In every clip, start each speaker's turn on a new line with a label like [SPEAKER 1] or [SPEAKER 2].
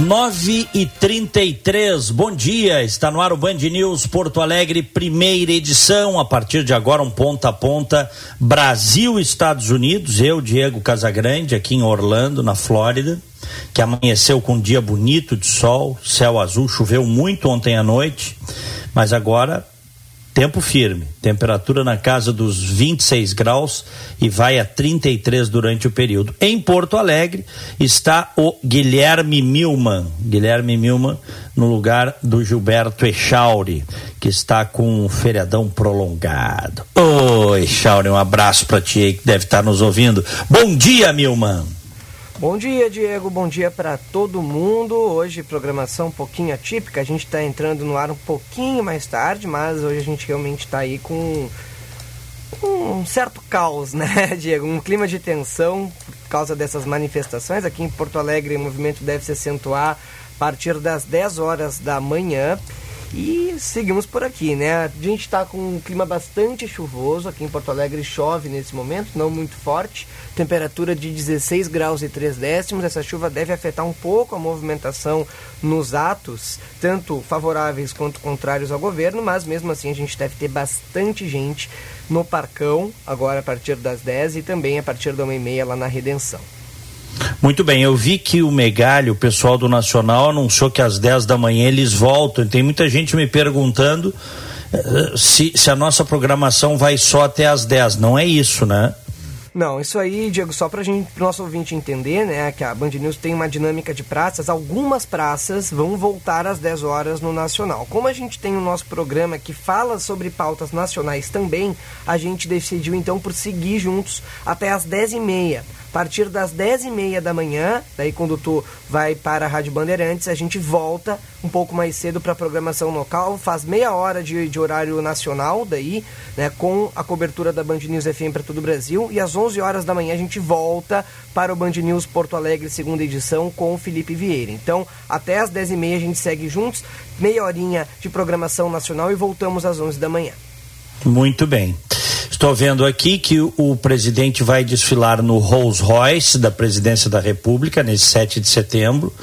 [SPEAKER 1] Nove e trinta e três, bom dia, está no ar o Band News Porto Alegre, primeira edição, a partir de agora um ponta a ponta, Brasil Estados Unidos, eu, Diego Casagrande, aqui em Orlando, na Flórida, que amanheceu com um dia bonito de sol, céu azul, choveu muito ontem à noite, mas agora Tempo firme, temperatura na casa dos 26 graus e vai a 33 durante o período. Em Porto Alegre está o Guilherme Milman. Guilherme Milman no lugar do Gilberto Echauri, que está com um feriadão prolongado. Oi, Echauri, um abraço para ti aí que deve estar nos ouvindo. Bom dia, Milman.
[SPEAKER 2] Bom dia, Diego. Bom dia para todo mundo. Hoje, programação um pouquinho atípica. A gente está entrando no ar um pouquinho mais tarde, mas hoje a gente realmente está aí com um certo caos, né, Diego? Um clima de tensão por causa dessas manifestações. Aqui em Porto Alegre, o movimento deve se acentuar a partir das 10 horas da manhã. E seguimos por aqui, né? A gente está com um clima bastante chuvoso. Aqui em Porto Alegre chove nesse momento, não muito forte. Temperatura de 16 graus e 3 décimos. Essa chuva deve afetar um pouco a movimentação nos atos, tanto favoráveis quanto contrários ao governo, mas mesmo assim a gente deve ter bastante gente no Parcão, agora a partir das 10 e também a partir da 1h30 lá na Redenção.
[SPEAKER 1] Muito bem, eu vi que o Megalho, o pessoal do Nacional, anunciou que às 10 da manhã eles voltam. Tem muita gente me perguntando uh, se, se a nossa programação vai só até às 10. Não é isso, né?
[SPEAKER 2] Não, isso aí, Diego, só para o nosso ouvinte entender, né, que a Band News tem uma dinâmica de praças, algumas praças vão voltar às 10 horas no Nacional. Como a gente tem o nosso programa que fala sobre pautas nacionais também, a gente decidiu então por seguir juntos até às 10 e meia. A partir das 10 e meia da manhã, daí quando tu vai para a Rádio Bandeirantes, a gente volta um pouco mais cedo para a programação local, faz meia hora de, de horário nacional daí, né, com a cobertura da Band News FM para todo o Brasil, e às 11 horas da manhã a gente volta para o Band News Porto Alegre, segunda edição, com o Felipe Vieira. Então, até às 10 e meia a gente segue juntos, meia horinha de programação nacional e voltamos às 11 da manhã.
[SPEAKER 1] Muito bem. Estou vendo aqui que o presidente vai desfilar no Rolls Royce da presidência da República, nesse 7 de setembro,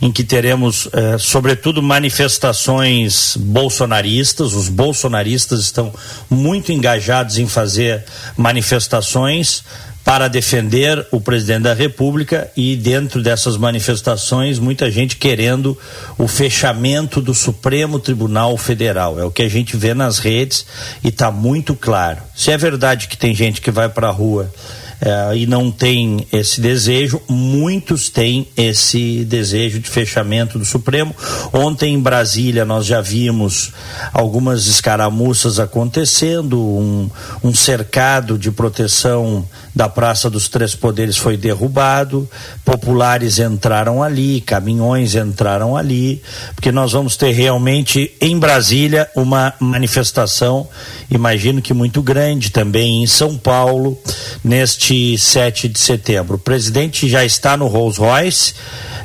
[SPEAKER 1] em que teremos, eh, sobretudo, manifestações bolsonaristas. Os bolsonaristas estão muito engajados em fazer manifestações para defender o presidente da República e dentro dessas manifestações muita gente querendo o fechamento do Supremo Tribunal Federal. É o que a gente vê nas redes e está muito claro. Se é verdade que tem gente que vai para a rua é, e não tem esse desejo, muitos têm esse desejo de fechamento do Supremo. Ontem em Brasília nós já vimos algumas escaramuças acontecendo, um, um cercado de proteção da Praça dos Três Poderes foi derrubado, populares entraram ali, caminhões entraram ali, porque nós vamos ter realmente em Brasília uma manifestação, imagino que muito grande também em São Paulo, neste 27 de setembro. O presidente já está no Rolls Royce,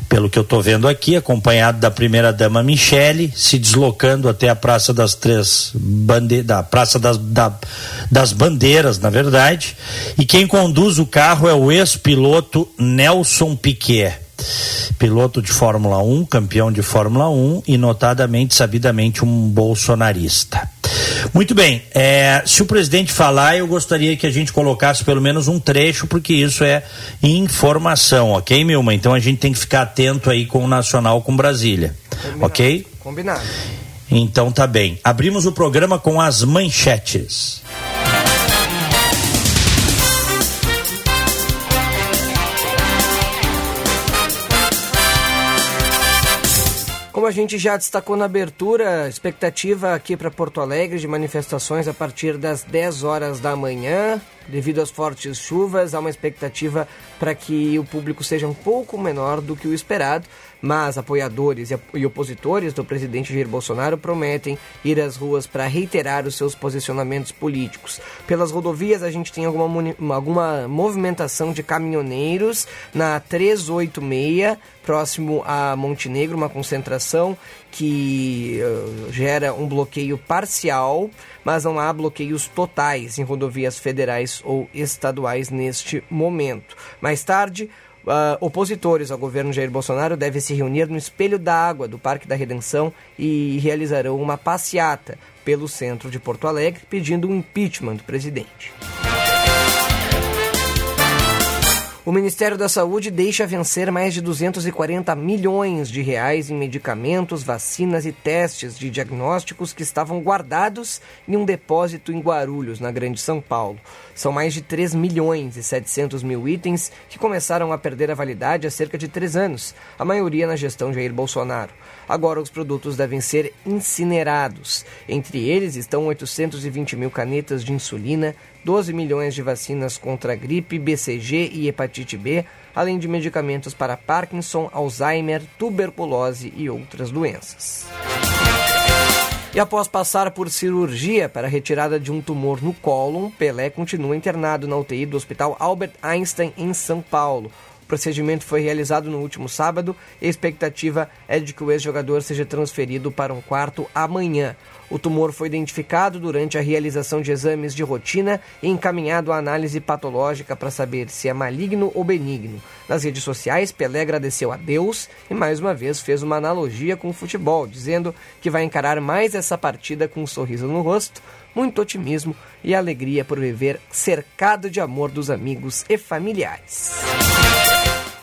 [SPEAKER 1] pelo que eu estou vendo aqui, acompanhado da primeira dama Michele, se deslocando até a Praça das Três Bande da Praça das, da, das Bandeiras, na verdade. E quem conduz o carro é o ex-piloto Nelson Piquet piloto de Fórmula 1, campeão de Fórmula 1 e notadamente, sabidamente, um bolsonarista. Muito bem, é, se o presidente falar, eu gostaria que a gente colocasse pelo menos um trecho, porque isso é informação, ok, Milma? Então a gente tem que ficar atento aí com o Nacional com Brasília,
[SPEAKER 2] Combinado.
[SPEAKER 1] ok?
[SPEAKER 2] Combinado.
[SPEAKER 1] Então tá bem. Abrimos o programa com as manchetes.
[SPEAKER 2] Como a gente já destacou na abertura, expectativa aqui para Porto Alegre de manifestações a partir das 10 horas da manhã. Devido às fortes chuvas, há uma expectativa para que o público seja um pouco menor do que o esperado, mas apoiadores e opositores do presidente Jair Bolsonaro prometem ir às ruas para reiterar os seus posicionamentos políticos. Pelas rodovias, a gente tem alguma, alguma movimentação de caminhoneiros na 386, próximo a Montenegro, uma concentração que uh, gera um bloqueio parcial, mas não há bloqueios totais em rodovias federais ou estaduais neste momento. Mais tarde, Uh, opositores ao governo Jair Bolsonaro devem se reunir no Espelho da Água do Parque da Redenção e realizarão uma passeata pelo centro de Porto Alegre pedindo o um impeachment do presidente. O Ministério da Saúde deixa vencer mais de 240 milhões de reais em medicamentos, vacinas e testes de diagnósticos que estavam guardados em um depósito em Guarulhos, na Grande São Paulo. São mais de 3 milhões e 700 mil itens que começaram a perder a validade há cerca de três anos, a maioria na gestão Jair Bolsonaro. Agora os produtos devem ser incinerados. Entre eles estão 820 mil canetas de insulina, 12 milhões de vacinas contra gripe, BCG e hepatite B, além de medicamentos para Parkinson, Alzheimer, tuberculose e outras doenças. E após passar por cirurgia para retirada de um tumor no cólon, Pelé continua internado na UTI do Hospital Albert Einstein, em São Paulo. O procedimento foi realizado no último sábado e a expectativa é de que o ex-jogador seja transferido para um quarto amanhã. O tumor foi identificado durante a realização de exames de rotina e encaminhado à análise patológica para saber se é maligno ou benigno. Nas redes sociais, Pelé agradeceu a Deus e mais uma vez fez uma analogia com o futebol, dizendo que vai encarar mais essa partida com um sorriso no rosto, muito otimismo e alegria por viver cercado de amor dos amigos e familiares.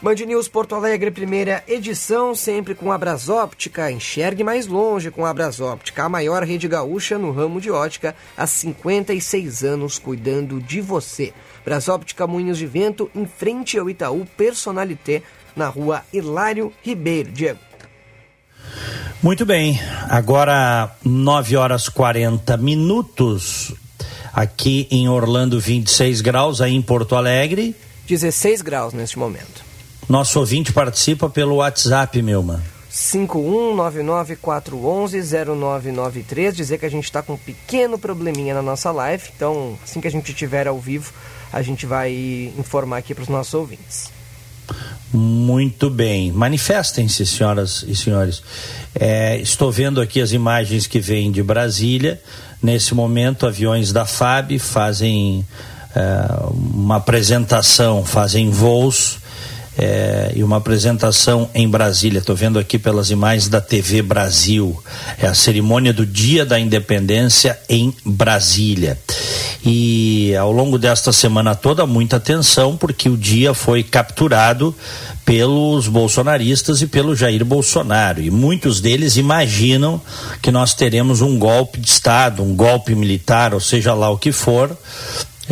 [SPEAKER 2] Band News Porto Alegre, primeira edição, sempre com a Brasóptica. Enxergue mais longe com a Brasóptica, a maior rede gaúcha no ramo de ótica, há 56 anos cuidando de você. Brasóptica Moinhos de Vento, em frente ao Itaú Personalité, na rua Hilário Ribeiro. Diego.
[SPEAKER 1] Muito bem, agora 9 horas 40 minutos. Aqui em Orlando, 26 graus, aí em Porto Alegre.
[SPEAKER 2] 16 graus neste momento.
[SPEAKER 1] Nosso ouvinte participa pelo WhatsApp, Milma.
[SPEAKER 2] 51994110993, dizer que a gente está com um pequeno probleminha na nossa live, então assim que a gente tiver ao vivo, a gente vai informar aqui para os nossos ouvintes.
[SPEAKER 1] Muito bem. Manifestem-se, senhoras e senhores. É, estou vendo aqui as imagens que vêm de Brasília. Nesse momento, aviões da FAB fazem é, uma apresentação, fazem voos é, e uma apresentação em Brasília. Estou vendo aqui pelas imagens da TV Brasil. É a cerimônia do Dia da Independência em Brasília. E ao longo desta semana toda, muita atenção, porque o dia foi capturado pelos bolsonaristas e pelo Jair Bolsonaro. E muitos deles imaginam que nós teremos um golpe de Estado, um golpe militar, ou seja lá o que for,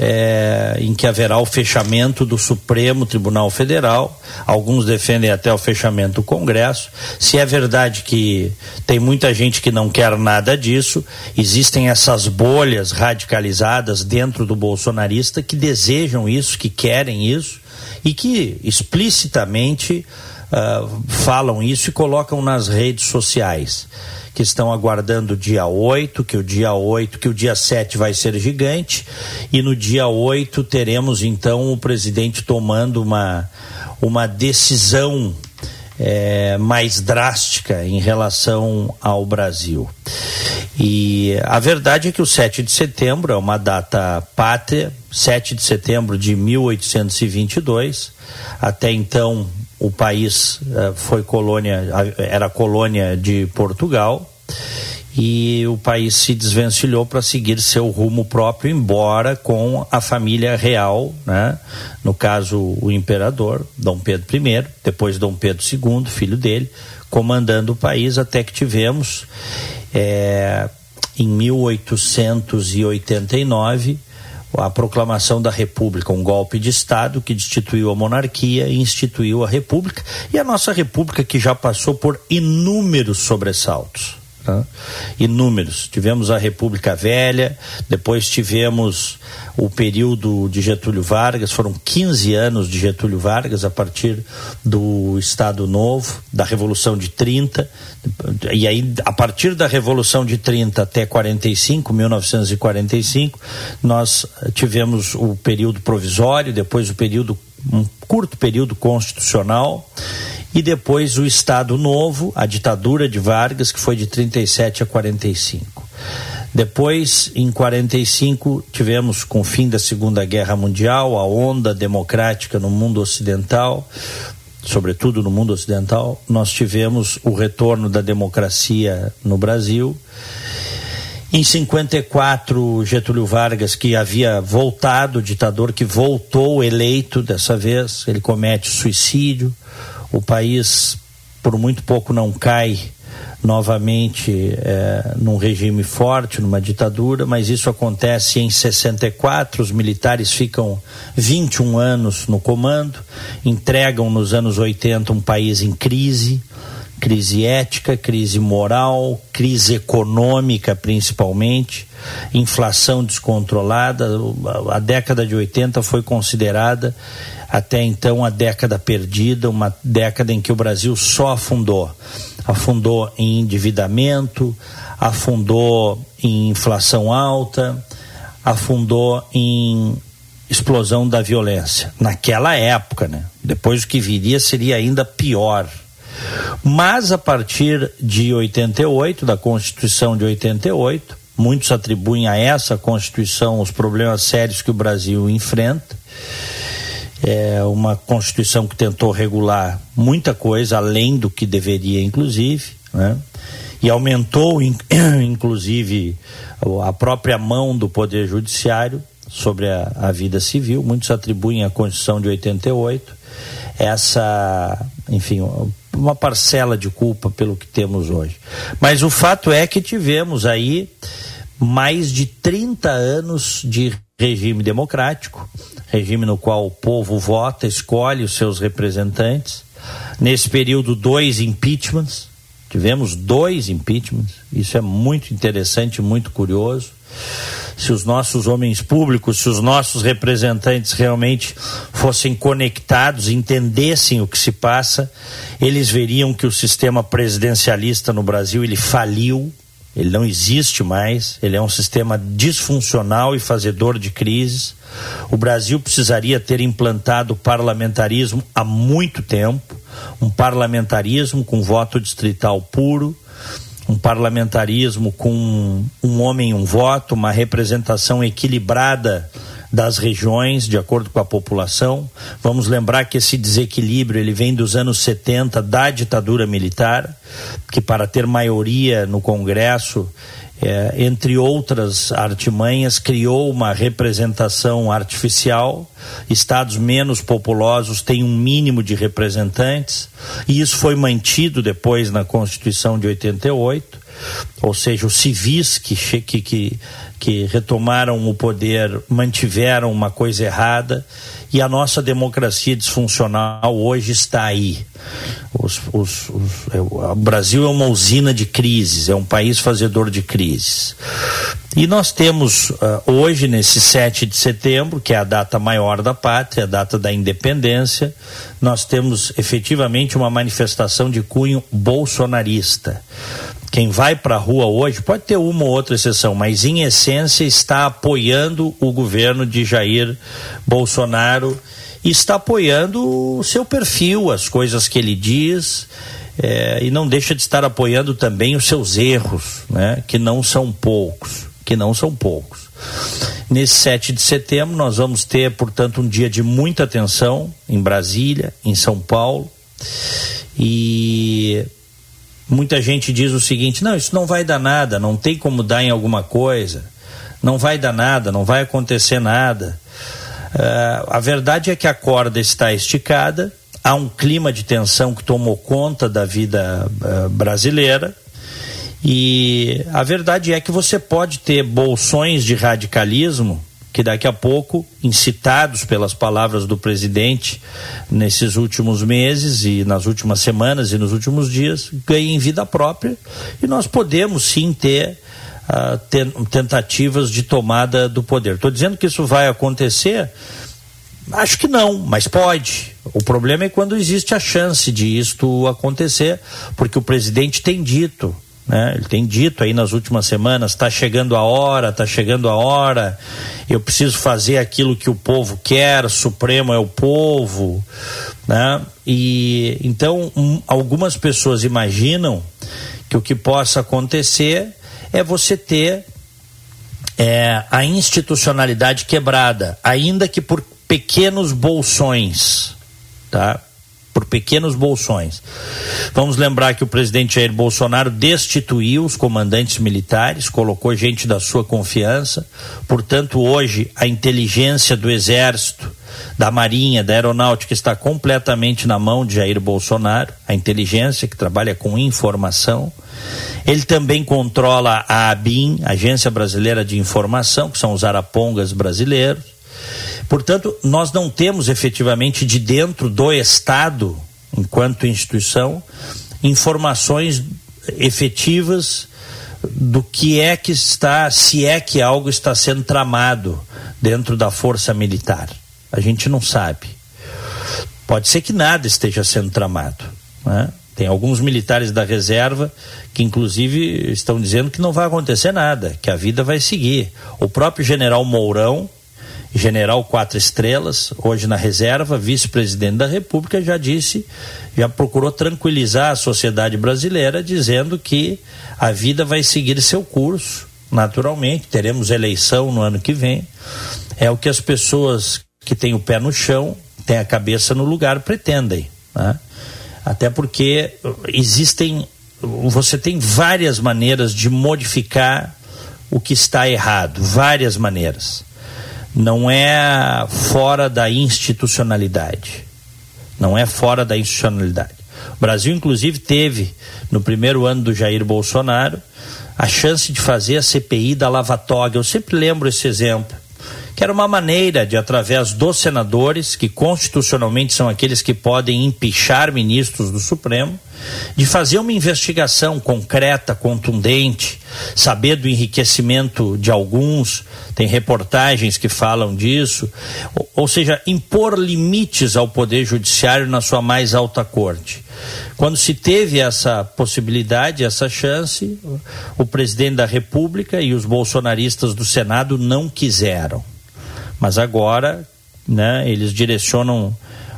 [SPEAKER 1] é, em que haverá o fechamento do Supremo Tribunal Federal. Alguns defendem até o fechamento do Congresso. Se é verdade que tem muita gente que não quer nada disso, existem essas bolhas radicalizadas dentro do bolsonarista que desejam isso, que querem isso e que explicitamente uh, falam isso e colocam nas redes sociais que estão aguardando o dia 8, que o dia 8, que o dia 7 vai ser gigante, e no dia 8 teremos então o presidente tomando uma, uma decisão é, mais drástica em relação ao Brasil. E a verdade é que o 7 de setembro é uma data pátria, 7 de setembro de 1822. Até então o país uh, foi colônia, era colônia de Portugal e o país se desvencilhou para seguir seu rumo próprio, embora com a família real, né? no caso o imperador, Dom Pedro I, depois Dom Pedro II, filho dele, comandando o país até que tivemos é, em 1889 a proclamação da República, um golpe de Estado que destituiu a monarquia e instituiu a República, e a nossa República que já passou por inúmeros sobressaltos. Né? Inúmeros. Tivemos a República Velha, depois tivemos o período de Getúlio Vargas, foram 15 anos de Getúlio Vargas a partir do Estado Novo, da Revolução de 30, e aí a partir da Revolução de 30 até 45, 1945, nós tivemos o período provisório, depois o período um curto período constitucional e depois o Estado Novo, a ditadura de Vargas, que foi de 37 a 45. Depois, em 45, tivemos, com o fim da Segunda Guerra Mundial, a onda democrática no mundo ocidental, sobretudo no mundo ocidental, nós tivemos o retorno da democracia no Brasil. Em 54, Getúlio Vargas, que havia voltado, ditador que voltou eleito dessa vez, ele comete suicídio o país por muito pouco não cai novamente é, num regime forte, numa ditadura, mas isso acontece em 64. Os militares ficam 21 anos no comando, entregam nos anos 80 um país em crise, crise ética, crise moral, crise econômica principalmente, inflação descontrolada. A década de 80 foi considerada até então a década perdida, uma década em que o Brasil só afundou. Afundou em endividamento, afundou em inflação alta, afundou em explosão da violência. Naquela época, né? Depois o que viria seria ainda pior. Mas a partir de 88, da Constituição de 88, muitos atribuem a essa Constituição os problemas sérios que o Brasil enfrenta é uma Constituição que tentou regular muita coisa, além do que deveria, inclusive, né? e aumentou, inclusive, a própria mão do Poder Judiciário sobre a, a vida civil. Muitos atribuem à Constituição de 88 essa, enfim, uma parcela de culpa pelo que temos hoje. Mas o fato é que tivemos aí mais de 30 anos de regime democrático, regime no qual o povo vota, escolhe os seus representantes. Nesse período, dois impeachments, tivemos dois impeachments, isso é muito interessante, muito curioso. Se os nossos homens públicos, se os nossos representantes realmente fossem conectados, entendessem o que se passa, eles veriam que o sistema presidencialista no Brasil ele faliu, ele não existe mais, ele é um sistema disfuncional e fazedor de crises. O Brasil precisaria ter implantado o parlamentarismo há muito tempo um parlamentarismo com voto distrital puro, um parlamentarismo com um homem, um voto, uma representação equilibrada das regiões, de acordo com a população. Vamos lembrar que esse desequilíbrio ele vem dos anos 70 da ditadura militar, que para ter maioria no Congresso é, entre outras artimanhas, criou uma representação artificial. Estados menos populosos têm um mínimo de representantes, e isso foi mantido depois na Constituição de 88, ou seja, os civis que, que, que, que retomaram o poder mantiveram uma coisa errada e a nossa democracia disfuncional hoje está aí. Os, os, os, é, o Brasil é uma usina de crises, é um país fazedor de crises. E nós temos uh, hoje, nesse 7 de setembro, que é a data maior da pátria, a data da independência, nós temos efetivamente uma manifestação de cunho bolsonarista quem vai para a rua hoje, pode ter uma ou outra exceção, mas em essência está apoiando o governo de Jair Bolsonaro está apoiando o seu perfil, as coisas que ele diz. É, e não deixa de estar apoiando também os seus erros, né? que não são poucos, que não são poucos. Nesse 7 de setembro nós vamos ter, portanto, um dia de muita atenção em Brasília, em São Paulo, e Muita gente diz o seguinte: não, isso não vai dar nada, não tem como dar em alguma coisa, não vai dar nada, não vai acontecer nada. Uh, a verdade é que a corda está esticada, há um clima de tensão que tomou conta da vida uh, brasileira. E a verdade é que você pode ter bolsões de radicalismo que daqui a pouco, incitados pelas palavras do presidente nesses últimos meses e nas últimas semanas e nos últimos dias, ganhem vida própria e nós podemos sim ter uh, tentativas de tomada do poder. Estou dizendo que isso vai acontecer? Acho que não, mas pode. O problema é quando existe a chance de isto acontecer, porque o presidente tem dito né? Ele tem dito aí nas últimas semanas: está chegando a hora, está chegando a hora, eu preciso fazer aquilo que o povo quer, Supremo é o povo. Né? E então um, algumas pessoas imaginam que o que possa acontecer é você ter é, a institucionalidade quebrada, ainda que por pequenos bolsões. Tá? Por pequenos bolsões. Vamos lembrar que o presidente Jair Bolsonaro destituiu os comandantes militares, colocou gente da sua confiança. Portanto, hoje a inteligência do Exército, da Marinha, da Aeronáutica está completamente na mão de Jair Bolsonaro, a inteligência que trabalha com informação. Ele também controla a ABIN, Agência Brasileira de Informação, que são os arapongas brasileiros. Portanto, nós não temos efetivamente de dentro do Estado, enquanto instituição, informações efetivas do que é que está, se é que algo está sendo tramado dentro da força militar. A gente não sabe. Pode ser que nada esteja sendo tramado. Né? Tem alguns militares da reserva que, inclusive, estão dizendo que não vai acontecer nada, que a vida vai seguir. O próprio general Mourão, general quatro estrelas, hoje na reserva, vice-presidente da República, já disse, já procurou tranquilizar a sociedade brasileira, dizendo que a vida vai seguir seu curso, naturalmente, teremos eleição no ano que vem. É o que as pessoas que têm o pé no chão, têm a cabeça no lugar, pretendem. Né? Até porque existem, você tem várias maneiras de modificar o que está errado, várias maneiras não é fora da institucionalidade. Não é fora da institucionalidade. O Brasil, inclusive, teve, no primeiro ano do Jair Bolsonaro, a chance de fazer a CPI da Lava Toga. Eu sempre lembro esse exemplo que era uma maneira de, através dos senadores, que constitucionalmente são aqueles que podem empichar ministros do Supremo, de fazer uma investigação concreta, contundente, saber do enriquecimento de alguns, tem reportagens que falam disso, ou, ou seja, impor limites ao Poder Judiciário na sua mais alta corte. Quando se teve essa possibilidade, essa chance, o presidente da República e os bolsonaristas do Senado não quiseram. Mas agora, né, eles direcionam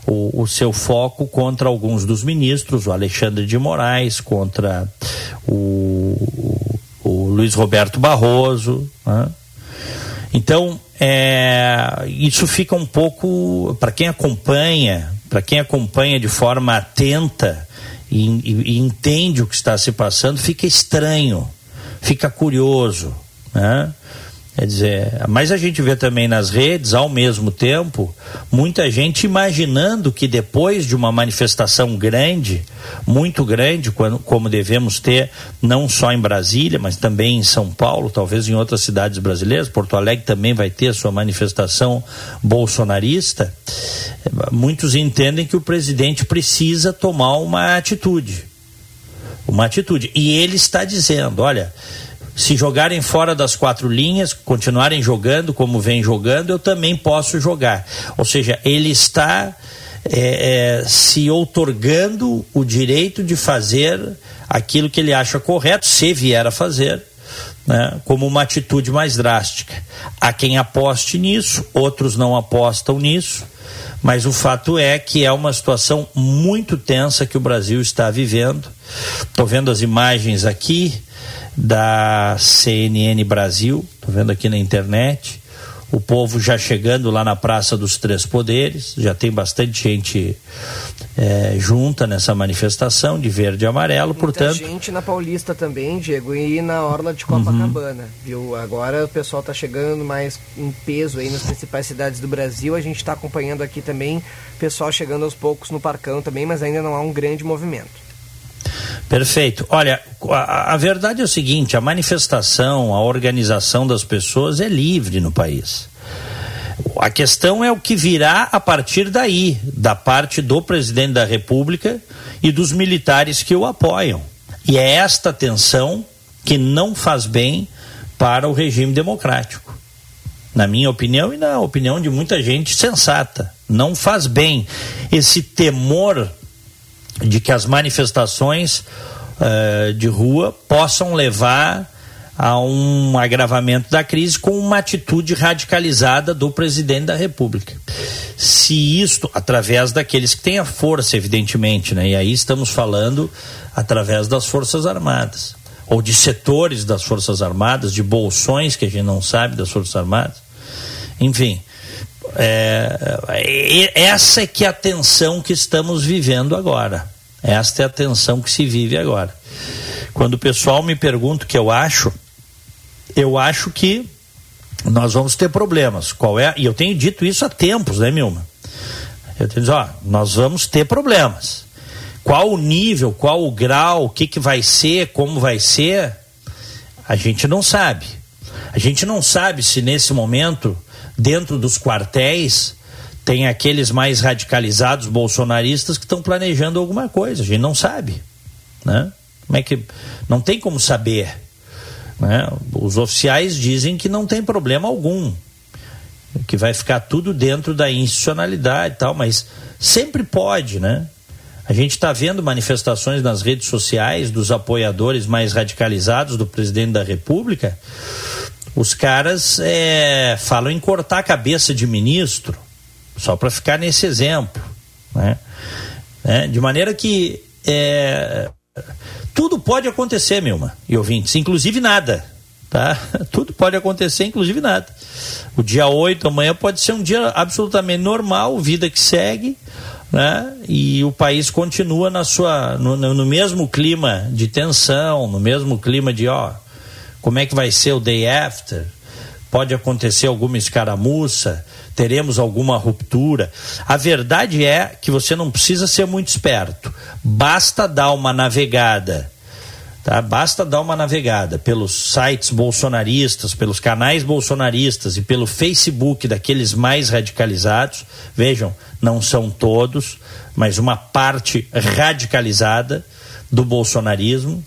[SPEAKER 1] o, o, seu foco contra alguns dos ministros, o Alexandre de Moraes, contra o, o, o Luiz Roberto Barroso. Né? Então, é, isso fica um pouco, para quem acompanha, para quem acompanha de forma atenta e, e, e, entende o que está se passando, fica estranho, fica curioso. Né? Quer dizer, mas a gente vê também nas redes, ao mesmo tempo, muita gente imaginando que depois de uma manifestação grande, muito grande, quando, como devemos ter, não só em Brasília, mas também em São Paulo, talvez em outras cidades brasileiras, Porto Alegre também vai ter sua manifestação bolsonarista, muitos entendem que o presidente precisa tomar uma atitude. Uma atitude. E ele está dizendo: olha se jogarem fora das quatro linhas, continuarem jogando como vem jogando, eu também posso jogar. Ou seja, ele está é, é, se outorgando o direito de fazer aquilo que ele acha correto, se vier a fazer, né, como uma atitude mais drástica. Há quem aposte nisso, outros não apostam nisso, mas o fato é que é uma situação muito tensa que o Brasil está vivendo. Estou vendo as imagens aqui da CNN Brasil, estou vendo aqui na internet. O povo já chegando lá na Praça dos Três Poderes, já tem bastante gente é, junta nessa manifestação de verde e amarelo,
[SPEAKER 2] Muita
[SPEAKER 1] portanto.
[SPEAKER 2] gente na Paulista também, Diego, e na Orla de Copacabana, uhum. viu? Agora o pessoal está chegando mais em peso aí nas principais cidades do Brasil. A gente está acompanhando aqui também pessoal chegando aos poucos no Parcão também, mas ainda não há um grande movimento.
[SPEAKER 1] Perfeito. Olha, a, a, verdade é o seguinte: a manifestação, a organização das pessoas é livre no país. A questão é o que virá a partir daí, da parte do presidente da República e dos militares que o apoiam. E é esta tensão que não faz bem para o regime democrático. Na minha opinião e na opinião de muita gente sensata. Não faz bem esse temor de que as manifestações uh, de rua possam levar a um agravamento da crise com uma atitude radicalizada do presidente da República. Se isto, através daqueles que têm a força, evidentemente, né? e aí estamos falando através das Forças Armadas, ou de setores das Forças Armadas, de bolsões que a gente não sabe das Forças Armadas, enfim. É, essa é que é a tensão que estamos vivendo agora. Esta é a tensão que se vive agora. Quando o pessoal me pergunta o que eu acho, eu acho que nós vamos ter problemas. Qual é? E eu tenho dito isso há tempos, né, Milma? Eu tenho dito, ó, nós vamos ter problemas. Qual o nível, qual o grau, o que, que vai ser, como vai ser, a gente não sabe. A gente não sabe se nesse momento, dentro dos quartéis, tem aqueles mais radicalizados bolsonaristas que estão planejando alguma coisa. A gente não sabe. Né? Como é que. Não tem como saber. Né? Os oficiais dizem que não tem problema algum, que vai ficar tudo dentro da institucionalidade e tal, mas sempre pode, né? A gente está vendo manifestações nas redes sociais dos apoiadores mais radicalizados do presidente da República. Os caras é, falam em cortar a cabeça de ministro, só para ficar nesse exemplo. Né? É, de maneira que é, tudo pode acontecer, Milma e ouvintes, inclusive nada. Tá? Tudo pode acontecer, inclusive nada. O dia 8, amanhã, pode ser um dia absolutamente normal, vida que segue, né? e o país continua na sua, no, no mesmo clima de tensão, no mesmo clima de ó, como é que vai ser o day after? Pode acontecer alguma escaramuça, teremos alguma ruptura. A verdade é que você não precisa ser muito esperto, basta dar uma navegada. Tá? Basta dar uma navegada pelos sites bolsonaristas, pelos canais bolsonaristas e pelo Facebook daqueles mais radicalizados. Vejam, não são todos, mas uma parte radicalizada do bolsonarismo.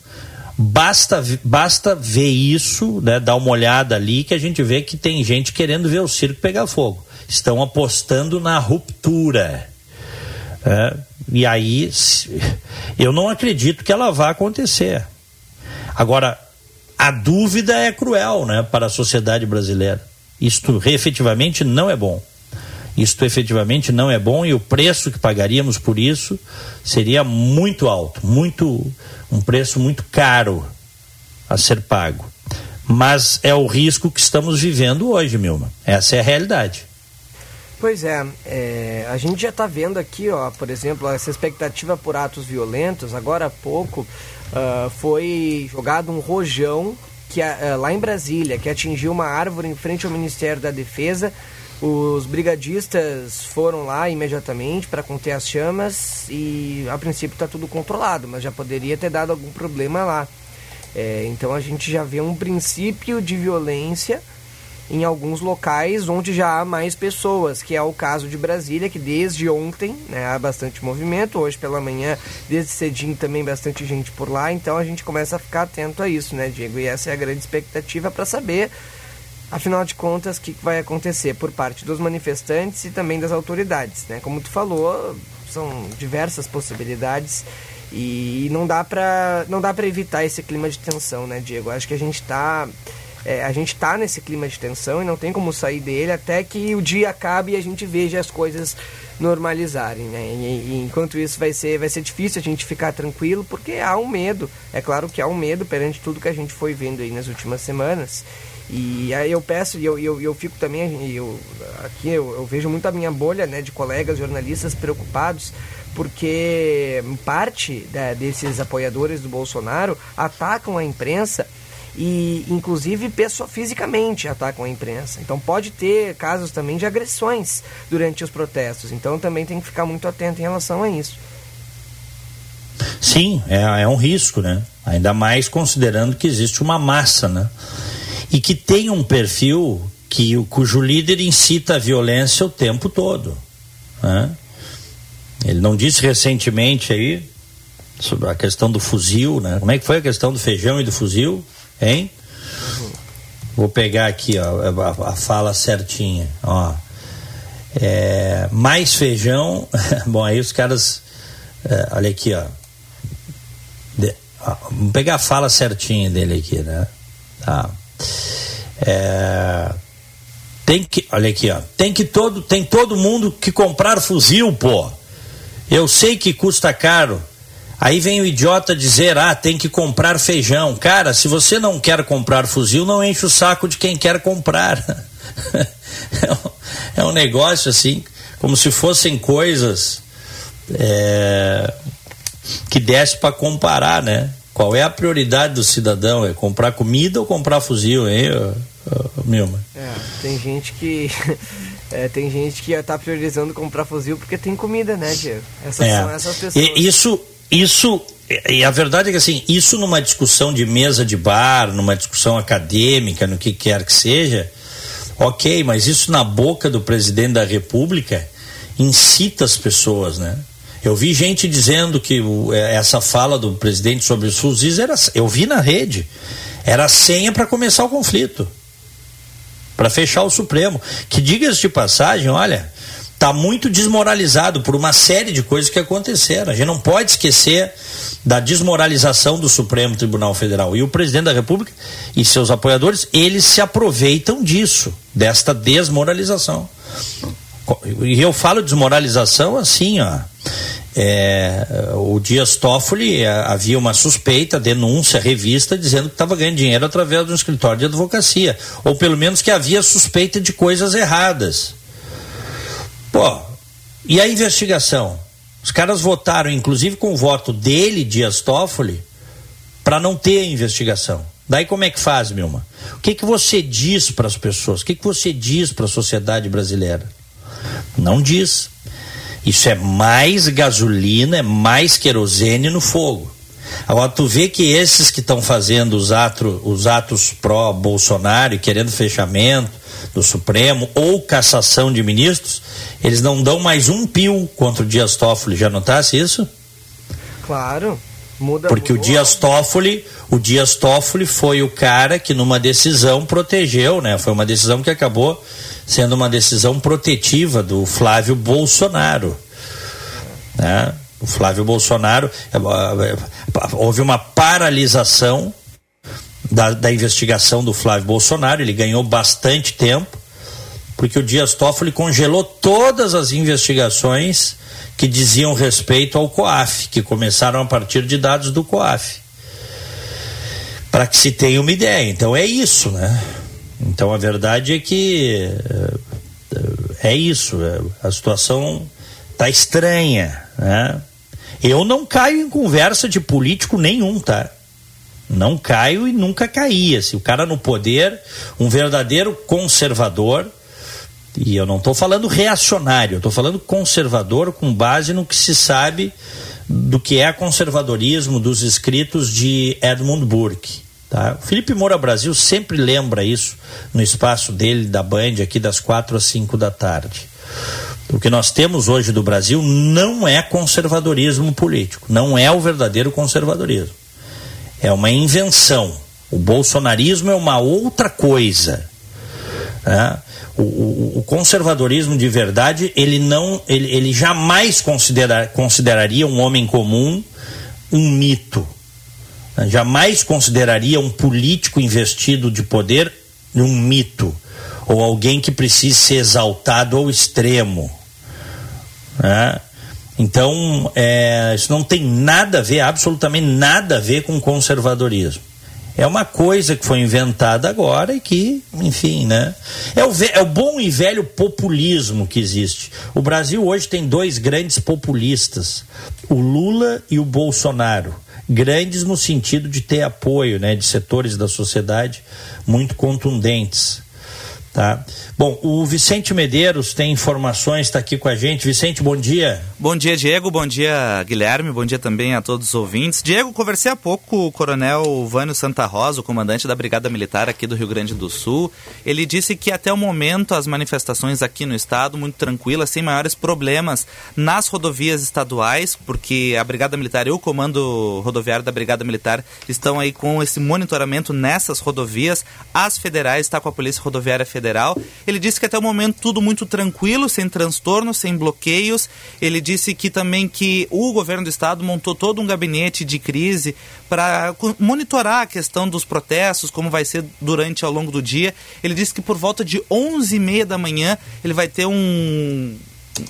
[SPEAKER 1] Basta, basta ver isso, né, dar uma olhada ali, que a gente vê que tem gente querendo ver o circo pegar fogo estão apostando na ruptura. É, e aí, eu não acredito que ela vá acontecer. Agora, a dúvida é cruel né, para a sociedade brasileira. Isto efetivamente não é bom. Isto efetivamente não é bom e o preço que pagaríamos por isso seria muito alto, muito um preço muito caro a ser pago. Mas é o risco que estamos vivendo hoje, Milma. Essa é a realidade.
[SPEAKER 2] Pois é, é, a gente já está vendo aqui, ó, por exemplo, essa expectativa por atos violentos. Agora há pouco uh, foi jogado um rojão que, uh, lá em Brasília, que atingiu uma árvore em frente ao Ministério da Defesa. Os brigadistas foram lá imediatamente para conter as chamas e a princípio está tudo controlado, mas já poderia ter dado algum problema lá. É, então a gente já vê um princípio de violência em alguns locais onde já há mais pessoas, que é o caso de Brasília, que desde ontem né, há bastante movimento, hoje pela manhã, desde cedinho também bastante gente por lá, então a gente começa a ficar atento a isso, né, Diego? E essa é a grande expectativa para saber, afinal de contas, o que vai acontecer por parte dos manifestantes e também das autoridades, né? Como tu falou, são diversas possibilidades e não dá para não dá para evitar esse clima de tensão, né, Diego? Acho que a gente está é, a gente está nesse clima de tensão e não tem como sair dele até que o dia acabe e a gente veja as coisas normalizarem, né? E, e, enquanto isso vai ser, vai ser difícil a gente ficar tranquilo, porque há um medo. É claro que há um medo perante tudo que a gente foi vendo aí nas últimas semanas. E aí eu peço, e eu, eu, eu fico também, eu, aqui eu, eu vejo muito a minha bolha né, de colegas jornalistas preocupados, porque parte né, desses apoiadores do Bolsonaro atacam a imprensa e inclusive pessoa, fisicamente atacam a imprensa. Então pode ter casos também de agressões durante os protestos. Então também tem que ficar muito atento em relação a isso.
[SPEAKER 1] Sim, é, é um risco, né? Ainda mais considerando que existe uma massa, né? E que tem um perfil que cujo líder incita a violência o tempo todo. Né? Ele não disse recentemente aí sobre a questão do fuzil, né? Como é que foi a questão do feijão e do fuzil, hein? Vou pegar aqui ó, a, a fala certinha, ó. É, mais feijão, bom aí os caras, é, olha aqui ó. De, ó, vamos pegar a fala certinha dele aqui, né? Tá. É, tem que, olha aqui, ó. Tem que todo, tem todo mundo que comprar fuzil, pô. Eu sei que custa caro. Aí vem o idiota dizer: ah, tem que comprar feijão. Cara, se você não quer comprar fuzil, não enche o saco de quem quer comprar. é um negócio assim, como se fossem coisas é, que desse para comparar, né? Qual é a prioridade do cidadão? É comprar comida ou comprar fuzil, hein? Milma.
[SPEAKER 2] É, tem gente que. É, tem gente que está priorizando comprar fuzil porque tem comida, né, Diego? Essas
[SPEAKER 1] é.
[SPEAKER 2] são essas pessoas.
[SPEAKER 1] E isso, isso, e a verdade é que assim, isso numa discussão de mesa de bar, numa discussão acadêmica, no que quer que seja, ok, mas isso na boca do presidente da República incita as pessoas, né? Eu vi gente dizendo que é, essa fala do presidente sobre os fuzis era, eu vi na rede, era senha para começar o conflito para fechar o Supremo. Que diga-se de passagem, olha, está muito desmoralizado por uma série de coisas que aconteceram. A gente não pode esquecer da desmoralização do Supremo Tribunal Federal. E o presidente da República e seus apoiadores, eles se aproveitam disso, desta desmoralização. E eu falo desmoralização assim, ó. É, o Dias Toffoli é, havia uma suspeita, denúncia, revista, dizendo que estava ganhando dinheiro através de um escritório de advocacia. Ou pelo menos que havia suspeita de coisas erradas. Pô, e a investigação? Os caras votaram, inclusive com o voto dele, Dias Toffoli, para não ter a investigação. Daí como é que faz, Milma? O que, que você diz para as pessoas? O que, que você diz para a sociedade brasileira? Não diz. Isso é mais gasolina, é mais querosene no fogo. Agora, tu vê que esses que estão fazendo os, atos, os atos pró-Bolsonaro querendo fechamento do Supremo ou cassação de ministros, eles não dão mais um pio contra o Dias Toffoli. Já notasse isso?
[SPEAKER 2] Claro. Muda,
[SPEAKER 1] Porque o Dias Toffoli, o Dias Toffoli foi o cara que numa decisão protegeu, né? Foi uma decisão que acabou sendo uma decisão protetiva do Flávio Bolsonaro. Né? O Flávio Bolsonaro, é, é, houve uma paralisação da, da investigação do Flávio Bolsonaro, ele ganhou bastante tempo, porque o Dias Toffoli congelou todas as investigações que diziam respeito ao COAF, que começaram a partir de dados do COAF. Para que se tenha uma ideia. Então é isso, né? Então a verdade é que é, é isso, a situação tá estranha, né? Eu não caio em conversa de político nenhum, tá? Não caio e nunca caía. Se o cara no poder, um verdadeiro conservador, e eu não estou falando reacionário, estou falando conservador com base no que se sabe do que é conservadorismo dos escritos de Edmund Burke. Tá? O Felipe Moura Brasil sempre lembra isso no espaço dele, da Band, aqui das quatro às cinco da tarde. O que nós temos hoje do Brasil não é conservadorismo político, não é o verdadeiro conservadorismo. É uma invenção. O bolsonarismo é uma outra coisa. Né? O, o, conservadorismo de verdade, ele não, ele, ele jamais considera, consideraria um homem comum um mito jamais consideraria um político investido de poder um mito ou alguém que precise ser exaltado ao extremo. Né? Então, é, isso não tem nada a ver, absolutamente nada a ver com conservadorismo. É uma coisa que foi inventada agora e que, enfim, né? É o, é o bom e velho populismo que existe. O Brasil hoje tem dois grandes populistas, o Lula e o Bolsonaro grandes no sentido de ter apoio né, de setores da sociedade muito contundentes. Tá? Bom, o Vicente Medeiros tem informações, está aqui com a gente. Vicente, bom dia.
[SPEAKER 3] Bom dia, Diego. Bom dia, Guilherme. Bom dia também a todos os ouvintes. Diego, conversei há pouco com o coronel Vânio Santa Rosa, o comandante da Brigada Militar aqui do Rio Grande do Sul. Ele disse que até o momento as manifestações aqui no estado muito tranquilas, sem maiores problemas nas rodovias estaduais, porque a Brigada Militar e o comando rodoviário da Brigada Militar estão aí com esse monitoramento nessas rodovias. As federais estão tá com a Polícia Rodoviária Federal. Ele disse que até o momento tudo muito tranquilo, sem transtornos, sem bloqueios. Ele disse que também que o governo do estado montou todo um gabinete de crise para monitorar a questão dos protestos, como vai ser durante ao longo do dia. Ele disse que por volta de 11h30 da manhã ele vai ter um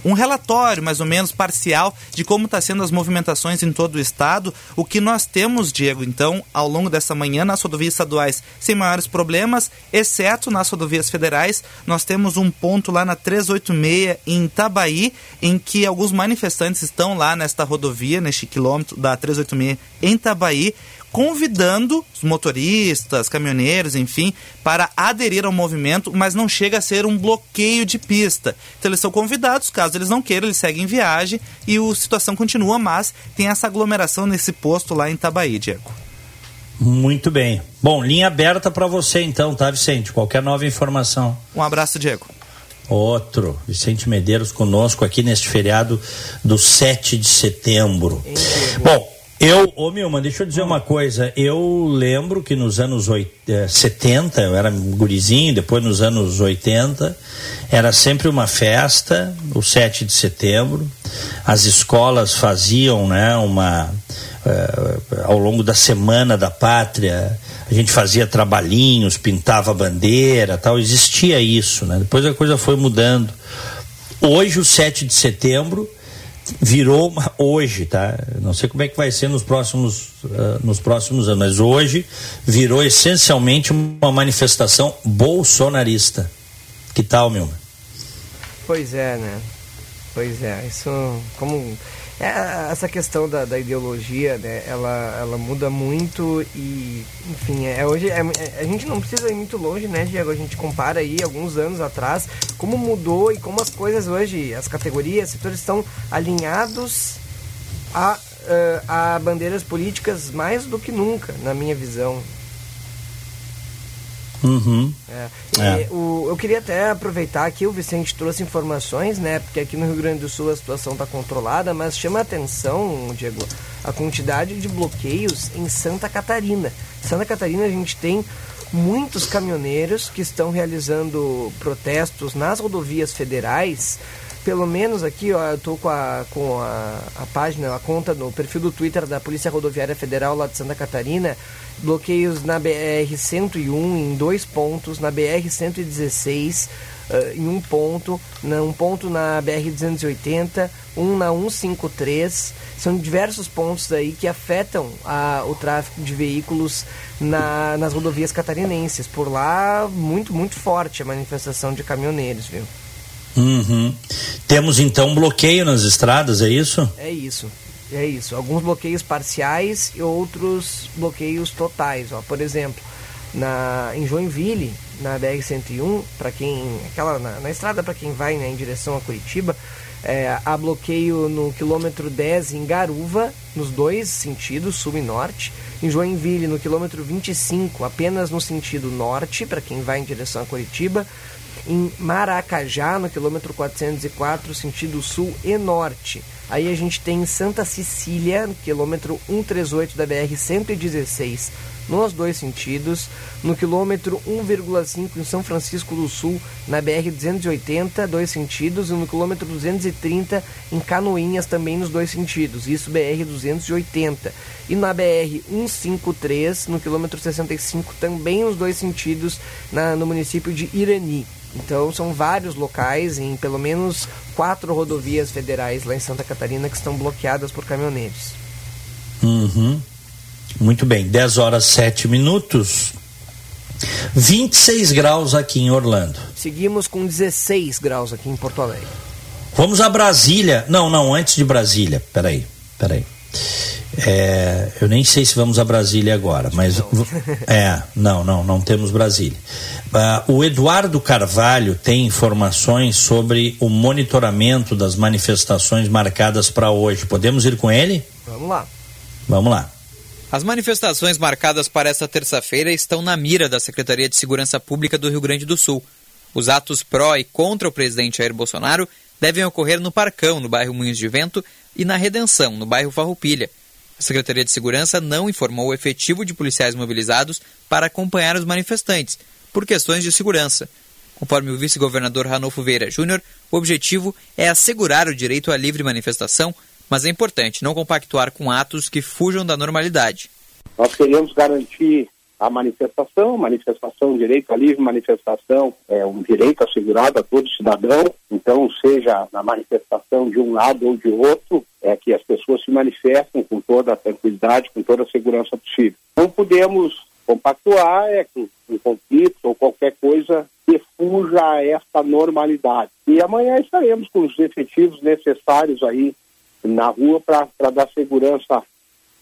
[SPEAKER 3] um relatório mais ou menos parcial de como está sendo as movimentações em todo o estado. O que nós temos, Diego, então, ao longo dessa manhã nas rodovias estaduais sem maiores problemas, exceto nas rodovias federais, nós temos um ponto lá na 386 em Itabaí, em que alguns manifestantes estão lá nesta rodovia, neste quilômetro da 386 em Itabaí, convidando os motoristas, caminhoneiros, enfim, para aderir ao movimento, mas não chega a ser um bloqueio de pista. Então eles são convidados, caso eles não queiram, eles seguem viagem e a situação continua, mas tem essa aglomeração nesse posto lá em Itabaí, Diego.
[SPEAKER 1] Muito bem. Bom, linha aberta para você então, tá, Vicente? Qualquer nova informação.
[SPEAKER 3] Um abraço, Diego.
[SPEAKER 1] Outro, Vicente Medeiros conosco aqui neste feriado do 7 de setembro. Bom, eu, ô Milman, deixa eu dizer uma coisa. Eu lembro que nos anos 80, 70, eh, eu era gurizinho, depois nos anos 80, era sempre uma festa, o 7 de setembro. As escolas faziam, né, uma. Uh, ao longo da semana da pátria, a gente fazia trabalhinhos, pintava bandeira, tal, existia isso, né? Depois a coisa foi mudando. Hoje, o 7 de setembro, virou hoje, tá? Não sei como é que vai ser nos próximos, uh, nos próximos anos, mas hoje virou essencialmente uma manifestação bolsonarista. Que tal, meu?
[SPEAKER 2] Pois é, né? Pois é, isso como é, essa questão da, da, ideologia, né, ela, ela muda muito e, enfim, é, hoje é, é, a gente não precisa ir muito longe, né, Diego? A gente compara aí alguns anos atrás como mudou e como as coisas hoje, as categorias, setores estão alinhados a, eh, a bandeiras políticas mais do que nunca, na minha visão.
[SPEAKER 1] Uhum.
[SPEAKER 2] É. É. O, eu queria até aproveitar que o Vicente trouxe informações, né? Porque aqui no Rio Grande do Sul a situação está controlada, mas chama a atenção, Diego, a quantidade de bloqueios em Santa Catarina. Santa Catarina a gente tem muitos caminhoneiros que estão realizando protestos nas rodovias federais pelo menos aqui, ó, eu tô com a, com a, a página, a conta no perfil do Twitter da Polícia Rodoviária Federal lá de Santa Catarina, bloqueios na BR-101 em dois pontos, na BR-116 uh, em um ponto, na, um ponto na BR-280, um na 153. São diversos pontos aí que afetam a, o tráfego de veículos na, nas rodovias catarinenses. Por lá, muito, muito forte a manifestação de caminhoneiros, viu?
[SPEAKER 1] Uhum. Temos então bloqueio nas estradas, é isso?
[SPEAKER 2] É isso. É isso. Alguns bloqueios parciais e outros bloqueios totais. Ó. Por exemplo, na, em Joinville, na BR-101, para quem. aquela na, na estrada para quem vai né, em direção a Curitiba, é, há bloqueio no quilômetro 10 em Garuva, nos dois sentidos, sul e norte. Em Joinville, no quilômetro 25, apenas no sentido norte, para quem vai em direção a Curitiba em Maracajá, no quilômetro 404, sentido sul e norte. Aí a gente tem Santa Cecília, quilômetro 138 da BR-116, nos dois sentidos. No quilômetro 1,5 em São Francisco do Sul, na BR-280, dois sentidos. E no quilômetro 230 em Canoinhas, também nos dois sentidos. Isso BR-280. E na BR-153, no quilômetro 65, também nos dois sentidos, na, no município de Irani. Então são vários locais em pelo menos quatro rodovias federais lá em Santa Catarina que estão bloqueadas por caminhoneiros.
[SPEAKER 1] Uhum. Muito bem, 10 horas 7 minutos. 26 graus aqui em Orlando.
[SPEAKER 2] Seguimos com 16 graus aqui em Porto Alegre.
[SPEAKER 1] Vamos a Brasília. Não, não, antes de Brasília. Peraí, peraí. É, eu nem sei se vamos a Brasília agora, mas é, não, não, não temos Brasília. Uh, o Eduardo Carvalho tem informações sobre o monitoramento das manifestações marcadas para hoje. Podemos ir com ele?
[SPEAKER 2] Vamos lá.
[SPEAKER 1] Vamos lá.
[SPEAKER 4] As manifestações marcadas para esta terça-feira estão na mira da Secretaria de Segurança Pública do Rio Grande do Sul. Os atos pró e contra o presidente Jair Bolsonaro devem ocorrer no Parcão, no bairro Moinhos de Vento, e na Redenção, no bairro Farroupilha. A Secretaria de Segurança não informou o efetivo de policiais mobilizados para acompanhar os manifestantes, por questões de segurança. Conforme o vice-governador Ranolfo Vieira Júnior, o objetivo é assegurar o direito à livre manifestação, mas é importante não compactuar com atos que fujam da normalidade.
[SPEAKER 5] Nós queremos garantir a manifestação, manifestação, direito à livre manifestação é um direito assegurado a todo cidadão, então seja na manifestação de um lado ou de outro, é que as pessoas se manifestem com toda a tranquilidade, com toda a segurança possível. Não podemos compactuar é com, com ou qualquer coisa que fuja a esta normalidade. E amanhã estaremos com os efetivos necessários aí na rua para dar segurança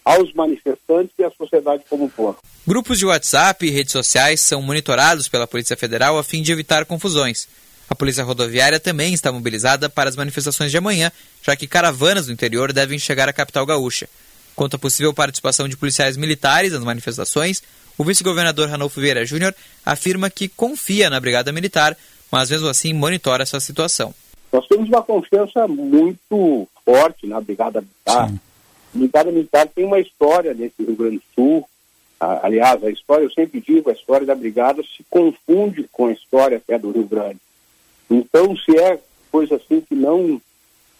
[SPEAKER 5] aos manifestantes e à sociedade como um todo.
[SPEAKER 4] Grupos de WhatsApp e redes sociais são monitorados pela Polícia Federal a fim de evitar confusões. A Polícia Rodoviária também está mobilizada para as manifestações de amanhã, já que caravanas do interior devem chegar à capital gaúcha. Quanto à possível participação de policiais militares nas manifestações, o vice-governador Ranolfo Vieira Júnior afirma que confia na Brigada Militar, mas mesmo assim monitora essa situação.
[SPEAKER 5] Nós temos uma confiança muito forte na Brigada Militar. Sim. A Brigada Militar tem uma história nesse Rio Grande do Sul. aliás, a história, eu sempre digo, a história da Brigada se confunde com a história até do Rio Grande. Então, se é coisa assim que não,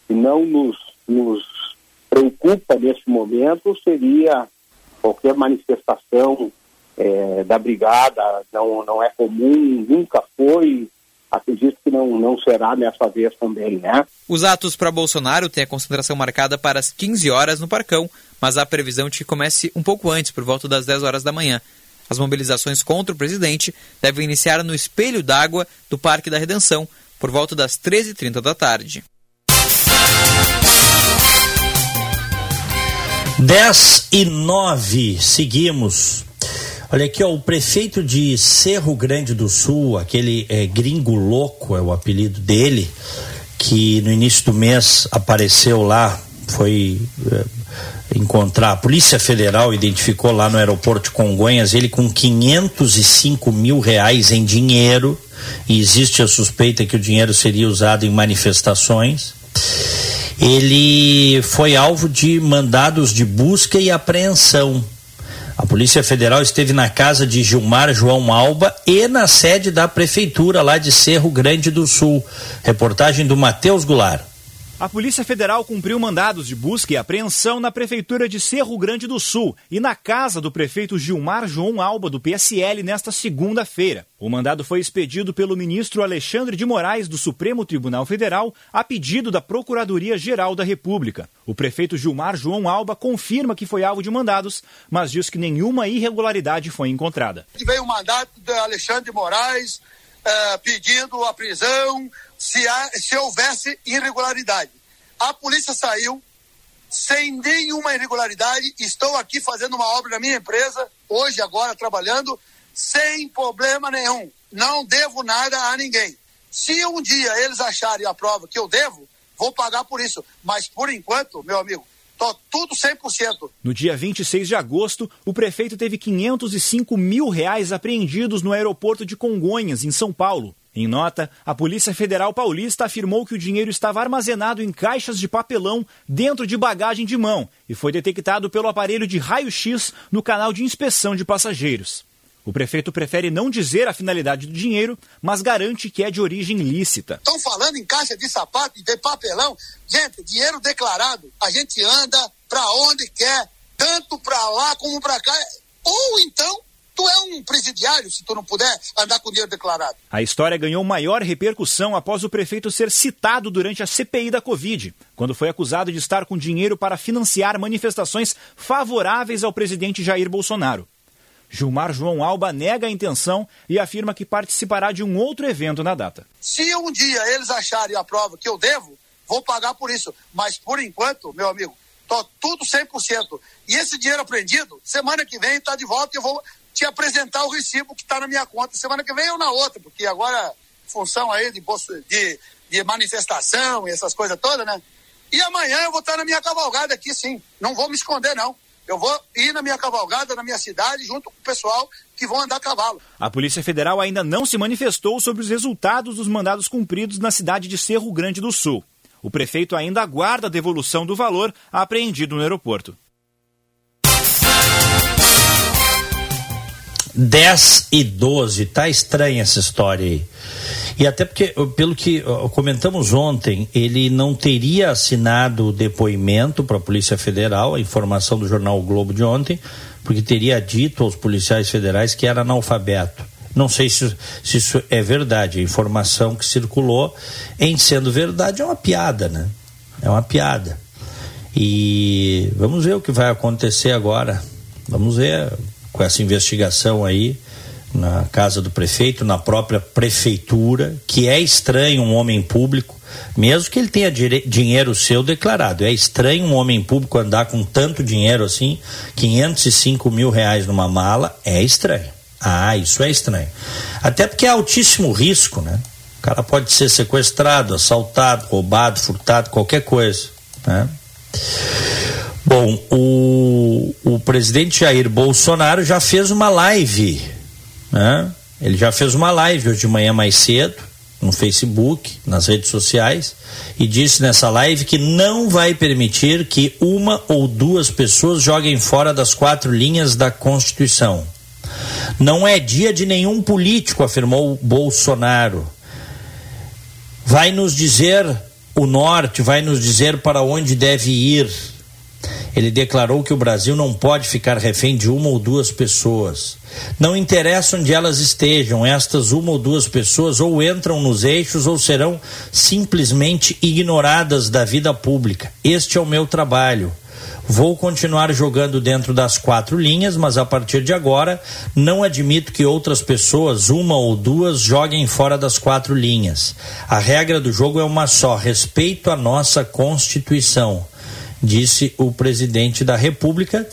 [SPEAKER 5] que não nos, nos preocupa nesse momento, seria qualquer manifestação é, da Brigada, não, não é comum, nunca foi, acredito que não, não será nessa vez também, né?
[SPEAKER 4] Os atos para Bolsonaro têm a concentração marcada para as 15 horas no Parcão, mas há previsão de que comece um pouco antes, por volta das 10 horas da manhã. As mobilizações contra o presidente devem iniciar no Espelho d'Água do Parque da Redenção, por volta das 13h30 da tarde.
[SPEAKER 1] 10 e 9, seguimos. Olha aqui, ó, o prefeito de Cerro Grande do Sul, aquele é, gringo louco é o apelido dele, que no início do mês apareceu lá, foi é, encontrar, a Polícia Federal identificou lá no aeroporto de Congonhas ele com 505 mil reais em dinheiro, e existe a suspeita que o dinheiro seria usado em manifestações. Ele foi alvo de mandados de busca e apreensão a Polícia Federal esteve na casa de Gilmar João Alba e na sede da Prefeitura lá de Cerro Grande do Sul. Reportagem do Matheus Goulart.
[SPEAKER 6] A Polícia Federal cumpriu mandados de busca e apreensão na Prefeitura de Cerro Grande do Sul e na casa do prefeito Gilmar João Alba, do PSL, nesta segunda-feira. O mandado foi expedido pelo ministro Alexandre de Moraes, do Supremo Tribunal Federal, a pedido da Procuradoria-Geral da República. O prefeito Gilmar João Alba confirma que foi alvo de mandados, mas diz que nenhuma irregularidade foi encontrada.
[SPEAKER 7] Veio o mandato de Alexandre de Moraes uh, pedindo a prisão se, há, se houvesse irregularidade. A polícia saiu sem nenhuma irregularidade. Estou aqui fazendo uma obra na minha empresa, hoje, agora, trabalhando, sem problema nenhum. Não devo nada a ninguém. Se um dia eles acharem a prova que eu devo, vou pagar por isso. Mas, por enquanto, meu amigo, Tô tudo 100%.
[SPEAKER 6] No dia 26 de agosto, o prefeito teve 505 mil reais apreendidos no aeroporto de Congonhas, em São Paulo. Em nota, a Polícia Federal Paulista afirmou que o dinheiro estava armazenado em caixas de papelão dentro de bagagem de mão e foi detectado pelo aparelho de raio-x no canal de inspeção de passageiros. O prefeito prefere não dizer a finalidade do dinheiro, mas garante que é de origem lícita.
[SPEAKER 7] Estão falando em caixa de sapato e de papelão. Gente, dinheiro declarado, a gente anda para onde quer, tanto para lá como para cá. Ou então Tu é um presidiário se tu não puder andar com dinheiro declarado.
[SPEAKER 6] A história ganhou maior repercussão após o prefeito ser citado durante a CPI da Covid, quando foi acusado de estar com dinheiro para financiar manifestações favoráveis ao presidente Jair Bolsonaro. Gilmar João Alba nega a intenção e afirma que participará de um outro evento na data.
[SPEAKER 7] Se um dia eles acharem a prova que eu devo, vou pagar por isso. Mas por enquanto, meu amigo, Tô tudo 100%. E esse dinheiro apreendido, semana que vem está de volta e eu vou te apresentar o recibo que está na minha conta semana que vem ou na outra, porque agora, função aí de, de, de manifestação e essas coisas todas, né? E amanhã eu vou estar na minha cavalgada aqui, sim. Não vou me esconder, não. Eu vou ir na minha cavalgada, na minha cidade, junto com o pessoal que vão andar a cavalo.
[SPEAKER 6] A Polícia Federal ainda não se manifestou sobre os resultados dos mandados cumpridos na cidade de Cerro Grande do Sul. O prefeito ainda aguarda a devolução do valor apreendido no aeroporto.
[SPEAKER 1] 10 e 12, tá estranha essa história aí. E até porque, pelo que comentamos ontem, ele não teria assinado o depoimento para a Polícia Federal, a informação do jornal o Globo de ontem, porque teria dito aos policiais federais que era analfabeto. Não sei se, se isso é verdade. A informação que circulou, em sendo verdade, é uma piada, né? É uma piada. E vamos ver o que vai acontecer agora. Vamos ver com essa investigação aí na casa do prefeito, na própria prefeitura, que é estranho um homem público, mesmo que ele tenha dinheiro seu declarado. É estranho um homem público andar com tanto dinheiro assim, 505 mil reais numa mala, é estranho. Ah, isso é estranho. Até porque é altíssimo risco, né? O cara pode ser sequestrado, assaltado, roubado, furtado, qualquer coisa. Né? Bom, o, o presidente Jair Bolsonaro já fez uma live né? Ele já fez uma live hoje de manhã mais cedo, no Facebook, nas redes sociais, e disse nessa live que não vai permitir que uma ou duas pessoas joguem fora das quatro linhas da Constituição. Não é dia de nenhum político, afirmou Bolsonaro. Vai nos dizer o norte, vai nos dizer para onde deve ir ele declarou que o Brasil não pode ficar refém de uma ou duas pessoas. Não interessa onde elas estejam, estas uma ou duas pessoas ou entram nos eixos ou serão simplesmente ignoradas da vida pública. Este é o meu trabalho. Vou continuar jogando dentro das quatro linhas, mas a partir de agora não admito que outras pessoas, uma ou duas, joguem fora das quatro linhas. A regra do jogo é uma só: respeito à nossa Constituição disse o presidente da República,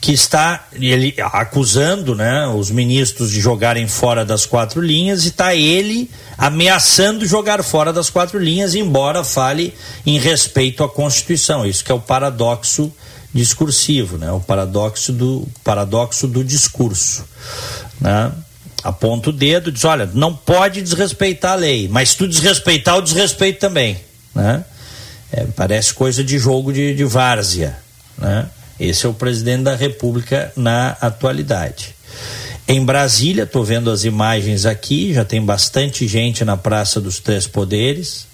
[SPEAKER 1] que está ele acusando né, os ministros de jogarem fora das quatro linhas e está ele ameaçando jogar fora das quatro linhas, embora fale em respeito à Constituição. Isso que é o paradoxo discursivo, né? o paradoxo do, paradoxo do discurso. Né? Aponta o dedo, diz: olha, não pode desrespeitar a lei, mas se tu desrespeitar, o desrespeito também. Né? É, parece coisa de jogo de, de várzea. Né? Esse é o presidente da República na atualidade. Em Brasília, estou vendo as imagens aqui, já tem bastante gente na Praça dos Três Poderes.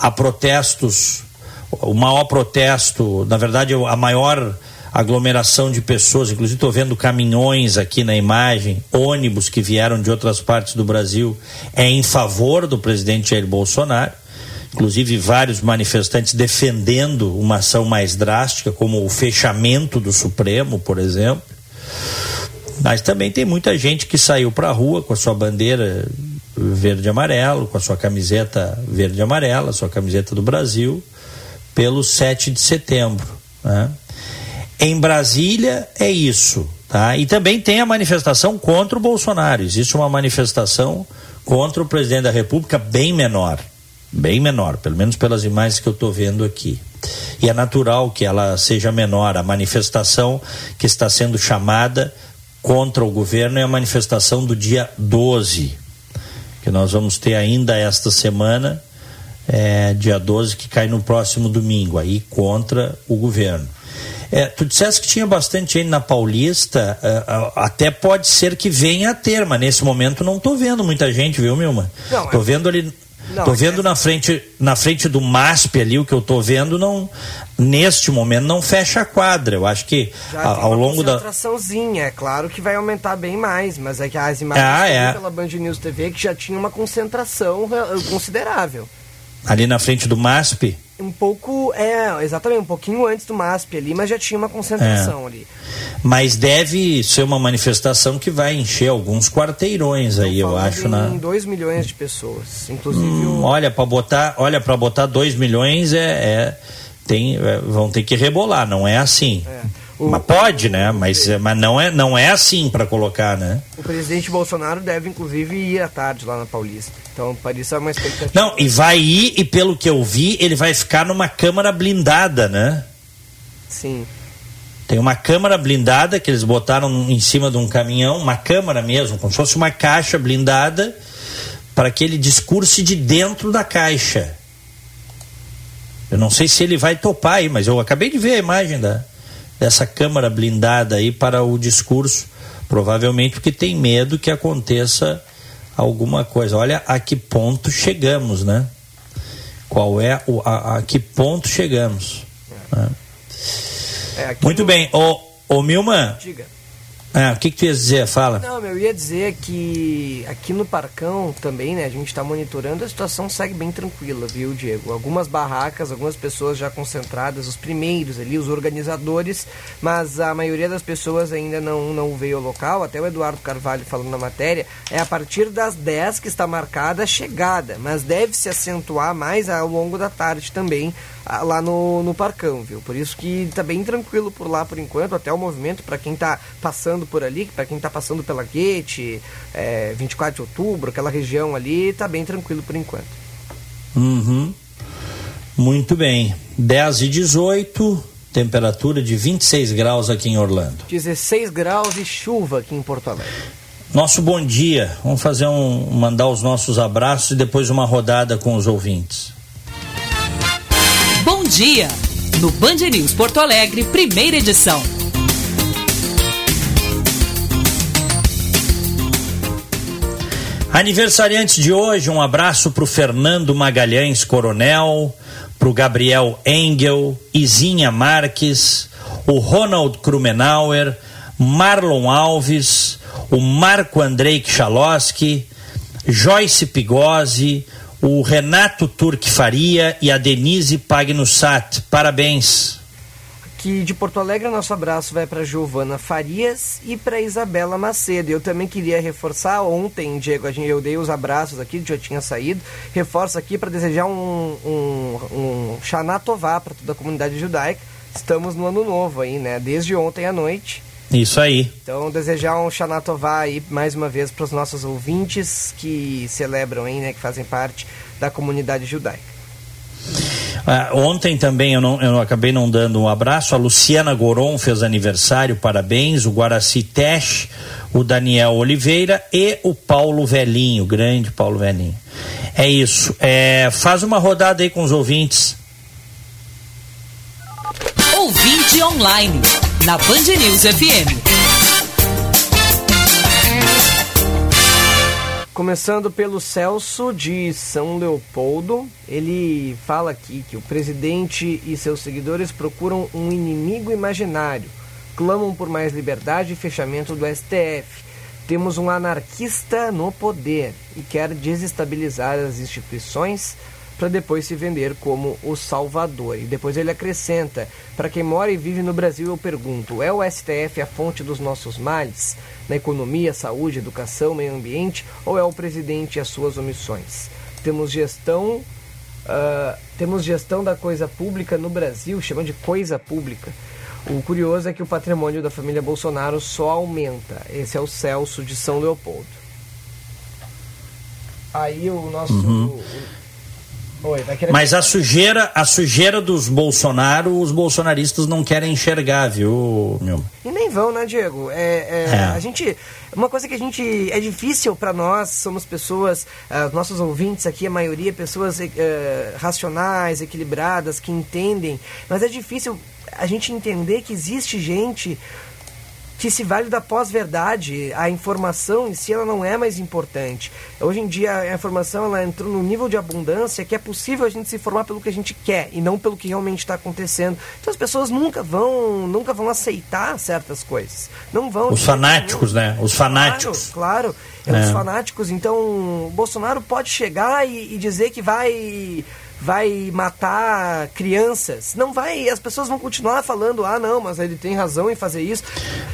[SPEAKER 1] Há protestos, o maior protesto, na verdade, a maior aglomeração de pessoas, inclusive estou vendo caminhões aqui na imagem, ônibus que vieram de outras partes do Brasil, é em favor do presidente Jair Bolsonaro inclusive vários manifestantes defendendo uma ação mais drástica, como o fechamento do Supremo, por exemplo. Mas também tem muita gente que saiu para a rua com a sua bandeira verde e amarelo, com a sua camiseta verde e amarela, sua camiseta do Brasil, pelo 7 de setembro. Né? Em Brasília é isso. Tá? E também tem a manifestação contra o Bolsonaro. Existe uma manifestação contra o presidente da República bem menor bem menor, pelo menos pelas imagens que eu estou vendo aqui. E é natural que ela seja menor. A manifestação que está sendo chamada contra o governo é a manifestação do dia 12, que nós vamos ter ainda esta semana, é, dia 12, que cai no próximo domingo, aí contra o governo. É, tu disseste que tinha bastante gente na Paulista, é, até pode ser que venha a ter, mas nesse momento não estou vendo muita gente, viu, Milma? Estou é... vendo ali não, tô vendo é... na frente na frente do MASP ali o que eu tô vendo não neste momento não fecha a quadra. Eu acho que a, ao longo da
[SPEAKER 2] concentraçãozinha, é claro que vai aumentar bem mais, mas é que as imagens ah, é. pela Band News TV que já tinha uma concentração considerável.
[SPEAKER 1] Ali na frente do MASP?
[SPEAKER 2] Um pouco, é, exatamente, um pouquinho antes do MASP ali, mas já tinha uma concentração é. ali.
[SPEAKER 1] Mas deve ser uma manifestação que vai encher alguns quarteirões aí, eu acho,
[SPEAKER 2] na 2 milhões de pessoas, inclusive. Hum,
[SPEAKER 1] o... Olha para botar, olha para botar 2 milhões é, é tem, é, vão ter que rebolar, não é assim.
[SPEAKER 2] É. O-
[SPEAKER 1] mas pode, né? Mas, é- mas não, é, não é assim para colocar, né?
[SPEAKER 2] O presidente Bolsonaro deve, inclusive, ir à tarde lá na Paulista. Então, para isso é uma expectativa.
[SPEAKER 1] Não, e vai ir, e pelo que eu vi, ele vai ficar numa câmara blindada, né?
[SPEAKER 2] Sim.
[SPEAKER 1] Tem uma câmara blindada que eles botaram em cima de um caminhão, uma câmara mesmo, como se fosse uma caixa blindada, para que ele discurse de dentro da caixa. Eu não sei se ele vai topar aí, mas eu acabei de ver a imagem da, dessa câmara blindada aí para o discurso, provavelmente porque tem medo que aconteça alguma coisa. Olha a que ponto chegamos, né? Qual é o, a, a que ponto chegamos? né?
[SPEAKER 2] É,
[SPEAKER 1] Muito bem. Ô, ô Milman,
[SPEAKER 2] Diga.
[SPEAKER 1] Ah, o que, que tu ia dizer? Fala.
[SPEAKER 2] Não, eu ia dizer que aqui no Parcão também, né, a gente está monitorando, a situação segue bem tranquila, viu, Diego? Algumas barracas, algumas pessoas já concentradas, os primeiros ali, os organizadores, mas a maioria das pessoas ainda não, não veio ao local, até o Eduardo Carvalho falando na matéria, é a partir das 10 que está marcada a chegada, mas deve se acentuar mais ao longo da tarde também, lá no, no Parcão, viu? Por isso que tá bem tranquilo por lá por enquanto, até o movimento para quem tá passando por ali, para quem tá passando pela Guete, é, 24 de outubro, aquela região ali, tá bem tranquilo por enquanto.
[SPEAKER 1] Uhum. Muito bem. 10 e 18, temperatura de 26 graus aqui em Orlando.
[SPEAKER 2] 16 graus e chuva aqui em Porto Alegre.
[SPEAKER 1] Nosso bom dia. Vamos fazer um. mandar os nossos abraços e depois uma rodada com os ouvintes.
[SPEAKER 8] Dia! No Band News Porto Alegre, primeira edição.
[SPEAKER 1] Aniversariantes de hoje, um abraço para o Fernando Magalhães Coronel, para o Gabriel Engel, Izinha Marques, o Ronald Krumenauer, Marlon Alves, o Marco Andrei Kchalowski, Joyce Pigozzi, o Renato Turque Faria e a Denise Pagnussat. Parabéns.
[SPEAKER 2] Aqui de Porto Alegre, nosso abraço vai para Giovana Farias e para Isabela Macedo. Eu também queria reforçar ontem, Diego, a gente, eu dei os abraços aqui, já tinha saído. Reforço aqui para desejar um, um, um para toda a comunidade judaica. Estamos no ano novo aí, né? Desde ontem à noite.
[SPEAKER 1] Isso aí.
[SPEAKER 2] Então, desejar um Shana Tová aí mais uma vez para os nossos ouvintes que celebram aí, né? Que fazem parte da comunidade judaica.
[SPEAKER 1] Ah, ontem também eu, não, eu acabei não dando um abraço. A Luciana Goron fez aniversário, parabéns. O Guaraci Tesh, o Daniel Oliveira e o Paulo Velhinho, grande Paulo Velhinho. É isso. É, faz uma rodada aí com os ouvintes.
[SPEAKER 8] Ouvinte online, na Band News FM.
[SPEAKER 2] Começando pelo Celso de São Leopoldo, ele fala aqui que o presidente e seus seguidores procuram um inimigo imaginário, clamam por mais liberdade e fechamento do STF. Temos um anarquista no poder e quer desestabilizar as instituições para depois se vender como o salvador. E depois ele acrescenta: para quem mora e vive no Brasil, eu pergunto: é o STF a fonte dos nossos males? Na economia, saúde, educação, meio ambiente? Ou é o presidente e as suas omissões? Temos gestão. ah, temos gestão da coisa pública no Brasil, chamando de coisa pública. O curioso é que o patrimônio da família Bolsonaro só aumenta. Esse é o Celso de São Leopoldo. Aí o nosso. o- Oi.
[SPEAKER 1] Mas a sujeira, a sujeira dos Bolsonaro, os bolsonaristas não querem enxergar, viu, meu?
[SPEAKER 2] E nem vão, né, Diego? É, é,
[SPEAKER 1] É.
[SPEAKER 2] A gente. Uma coisa que a gente. É difícil para nós, somos pessoas. ah, nossos ouvintes aqui, a maioria, pessoas eh, racionais, equilibradas, que entendem. Mas é difícil a gente entender que existe gente que se vale da pós-verdade, a informação em si ela não é mais importante. Hoje em dia a informação ela entrou no nível de abundância que é possível a gente se informar pelo que a gente quer e não pelo que realmente está acontecendo. Então as pessoas nunca vão, nunca vão aceitar certas coisas. Não vão.
[SPEAKER 1] Os fanáticos,
[SPEAKER 2] nenhum.
[SPEAKER 1] né? Os fanáticos.
[SPEAKER 2] Claro, claro. É,
[SPEAKER 1] É.
[SPEAKER 2] os fanáticos. Então, o Bolsonaro pode chegar e, e dizer que vai vai matar crianças. Não vai, as pessoas vão continuar falando: "Ah, não, mas ele tem razão em fazer isso".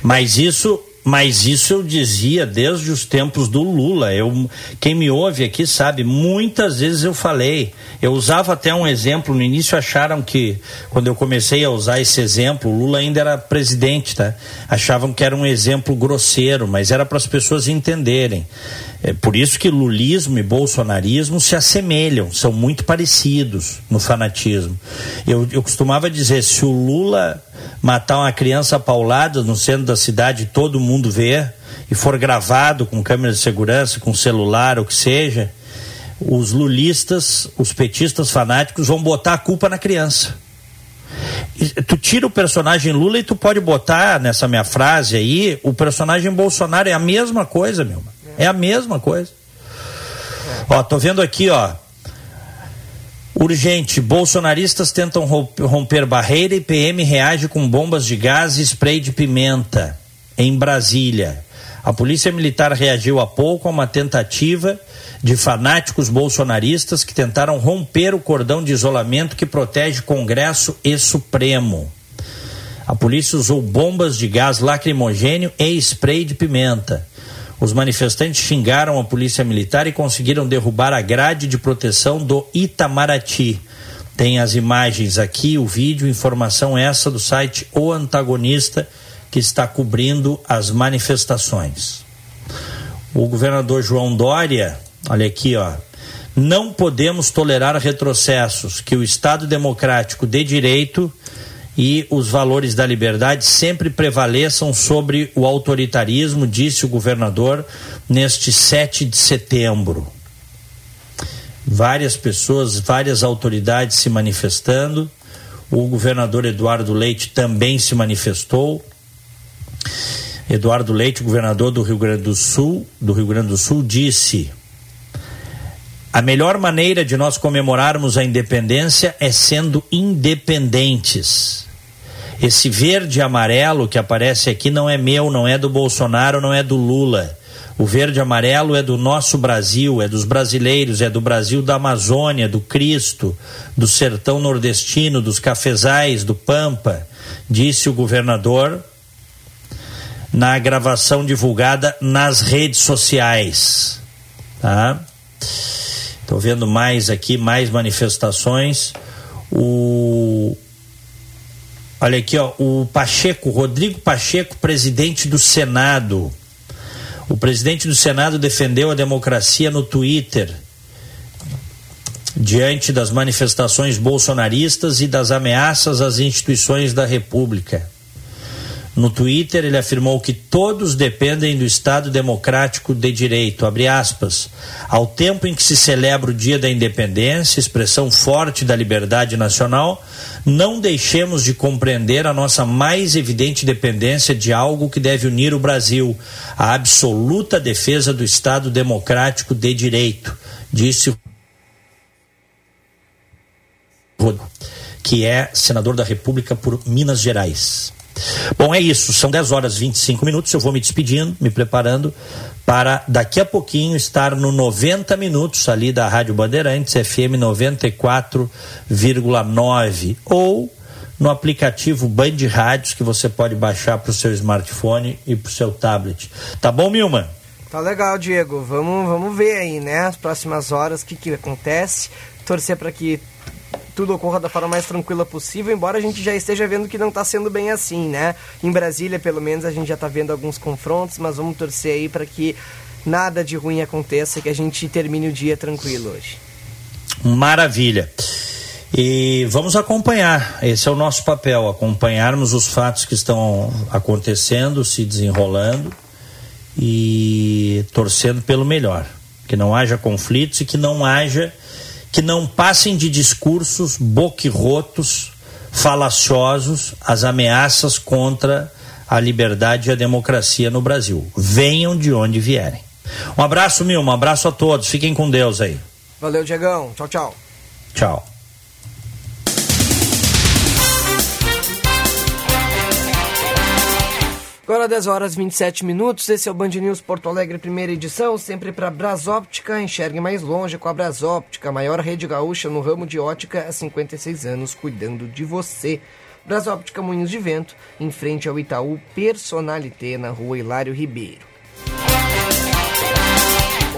[SPEAKER 1] Mas isso, Mas isso eu dizia desde os tempos do Lula. Eu, quem me ouve aqui sabe, muitas vezes eu falei. Eu usava até um exemplo. No início acharam que, quando eu comecei a usar esse exemplo, o Lula ainda era presidente, tá? Achavam que era um exemplo grosseiro, mas era para as pessoas entenderem. É por isso que lulismo e bolsonarismo se assemelham, são muito parecidos no fanatismo. Eu, eu costumava dizer: se o Lula matar uma criança paulada no centro da cidade, todo mundo vê, e for gravado com câmera de segurança, com celular, o que seja, os lulistas, os petistas fanáticos vão botar a culpa na criança. Tu tira o personagem Lula e tu pode botar nessa minha frase aí, o personagem Bolsonaro é a mesma coisa, meu. É a mesma coisa. Ó, tô vendo aqui, ó. Urgente, bolsonaristas tentam romper barreira e PM reage com bombas de gás e spray de pimenta em Brasília. A Polícia Militar reagiu há pouco a uma tentativa de fanáticos bolsonaristas que tentaram romper o cordão de isolamento que protege Congresso e Supremo. A polícia usou bombas de gás lacrimogênio e spray de pimenta. Os manifestantes xingaram a polícia militar e conseguiram derrubar a grade de proteção do Itamaraty. Tem as imagens aqui, o vídeo, informação essa do site O Antagonista, que está cobrindo as manifestações. O governador João Dória, olha aqui, ó. Não podemos tolerar retrocessos, que o Estado democrático de direito e os valores da liberdade sempre prevaleçam sobre o autoritarismo, disse o governador neste 7 de setembro. Várias pessoas, várias autoridades se manifestando. O governador Eduardo Leite também se manifestou. Eduardo Leite, governador do Rio Grande do Sul, do Rio Grande do Sul, disse: a melhor maneira de nós comemorarmos a independência é sendo independentes. Esse verde e amarelo que aparece aqui não é meu, não é do Bolsonaro, não é do Lula. O verde e amarelo é do nosso Brasil, é dos brasileiros, é do Brasil da Amazônia, do Cristo, do sertão nordestino, dos cafezais, do Pampa, disse o governador na gravação divulgada nas redes sociais. Tá? Estou vendo mais aqui, mais manifestações. O Olha aqui, ó, o Pacheco, Rodrigo Pacheco, presidente do Senado. O presidente do Senado defendeu a democracia no Twitter diante das manifestações bolsonaristas e das ameaças às instituições da República. No Twitter, ele afirmou que todos dependem do Estado democrático de direito, aspas, ao tempo em que se celebra o Dia da Independência, expressão forte da liberdade nacional, não deixemos de compreender a nossa mais evidente dependência de algo que deve unir o Brasil, a absoluta defesa do Estado democrático de direito, disse o que é senador da República por Minas Gerais. Bom, é isso. São 10 horas e 25 minutos. Eu vou me despedindo, me preparando para daqui a pouquinho estar no 90 minutos ali da Rádio Bandeirantes, FM 94,9 ou no aplicativo Band Rádios que você pode baixar para o seu smartphone e para o seu tablet. Tá bom, Milma?
[SPEAKER 2] Tá legal, Diego. Vamos, vamos ver aí, né? As próximas horas, o que, que acontece. Torcer para que tudo ocorra da forma mais tranquila possível, embora a gente já esteja vendo que não está sendo bem assim, né? Em Brasília, pelo menos, a gente já está vendo alguns confrontos, mas vamos torcer aí para que nada de ruim aconteça, que a gente termine o dia tranquilo hoje.
[SPEAKER 1] Maravilha. E vamos acompanhar, esse é o nosso papel, acompanharmos os fatos que estão acontecendo, se desenrolando e torcendo pelo melhor. Que não haja conflitos e que não haja que não passem de discursos boquirrotos, falaciosos, as ameaças contra a liberdade e a democracia no Brasil. Venham de onde vierem. Um abraço, Mil, um abraço a todos. Fiquem com Deus aí.
[SPEAKER 2] Valeu, Diegão. Tchau, tchau.
[SPEAKER 1] Tchau.
[SPEAKER 2] Agora 10 horas 27 minutos, esse é o Band News Porto Alegre, primeira edição, sempre para Brasóptica, enxergue mais longe com a Brasóptica, maior rede gaúcha no ramo de ótica há 56 anos, cuidando de você. Brasóptica Moinhos de Vento, em frente ao Itaú Personalité, na rua Hilário Ribeiro.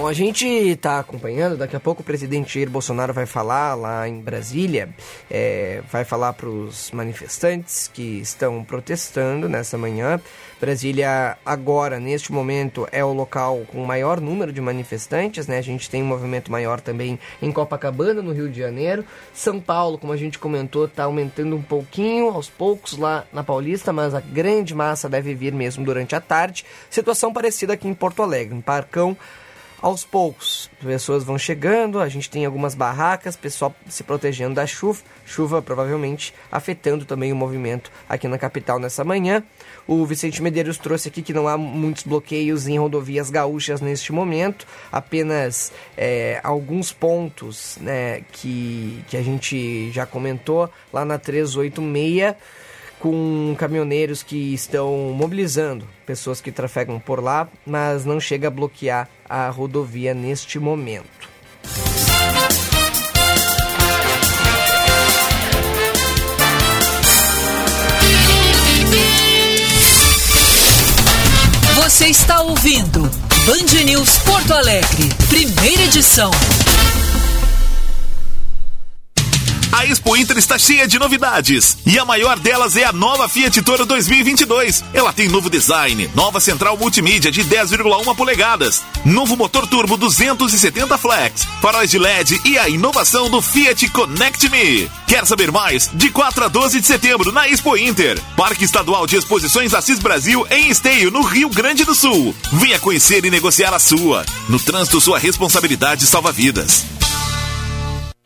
[SPEAKER 2] Bom, a gente está acompanhando, daqui a pouco o presidente Jair Bolsonaro vai falar lá em Brasília, é, vai falar para os manifestantes que estão protestando nessa manhã. Brasília, agora, neste momento, é o local com maior número de manifestantes, né? A gente tem um movimento maior também em Copacabana, no Rio de Janeiro. São Paulo, como a gente comentou, está aumentando um pouquinho, aos poucos, lá na Paulista, mas a grande massa deve vir mesmo durante a tarde. Situação parecida aqui em Porto Alegre, no Parcão aos poucos. Pessoas vão chegando, a gente tem algumas barracas, pessoal se protegendo da chuva, chuva provavelmente afetando também o movimento aqui na capital nessa manhã. O Vicente Medeiros trouxe aqui que não há muitos bloqueios em rodovias gaúchas neste momento, apenas é, alguns pontos né, que, que a gente já comentou lá na 386 com caminhoneiros que estão mobilizando pessoas que trafegam por lá, mas não chega a bloquear a rodovia neste momento.
[SPEAKER 8] Você está ouvindo Band News Porto Alegre, primeira edição.
[SPEAKER 9] A Expo Inter está cheia de novidades e a maior delas é a nova Fiat Toro 2022. Ela tem novo design, nova central multimídia de 10,1 polegadas, novo motor turbo 270 flex, faróis de LED e a inovação do Fiat Connect Me. Quer saber mais? De 4 a 12 de setembro na Expo Inter, Parque Estadual de Exposições Assis Brasil em Esteio, no Rio Grande do Sul. Venha conhecer e negociar a sua. No trânsito, sua responsabilidade salva vidas.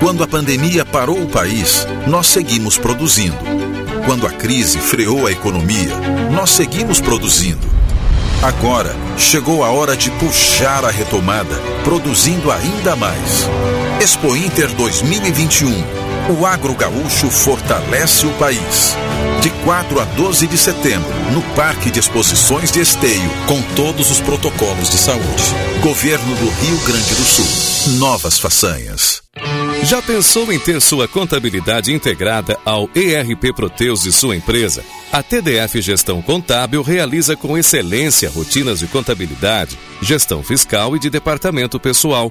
[SPEAKER 10] Quando a pandemia parou o país, nós seguimos produzindo. Quando a crise freou a economia, nós seguimos produzindo. Agora chegou a hora de puxar a retomada, produzindo ainda mais. Expo Inter 2021. O agro gaúcho fortalece o país. De 4 a 12 de setembro, no Parque de Exposições de Esteio, com todos os protocolos de saúde. Governo do Rio Grande do Sul. Novas façanhas.
[SPEAKER 11] Já pensou em ter sua contabilidade integrada ao ERP Proteus de sua empresa? A TDF Gestão Contábil realiza com excelência rotinas de contabilidade, gestão fiscal e de departamento pessoal,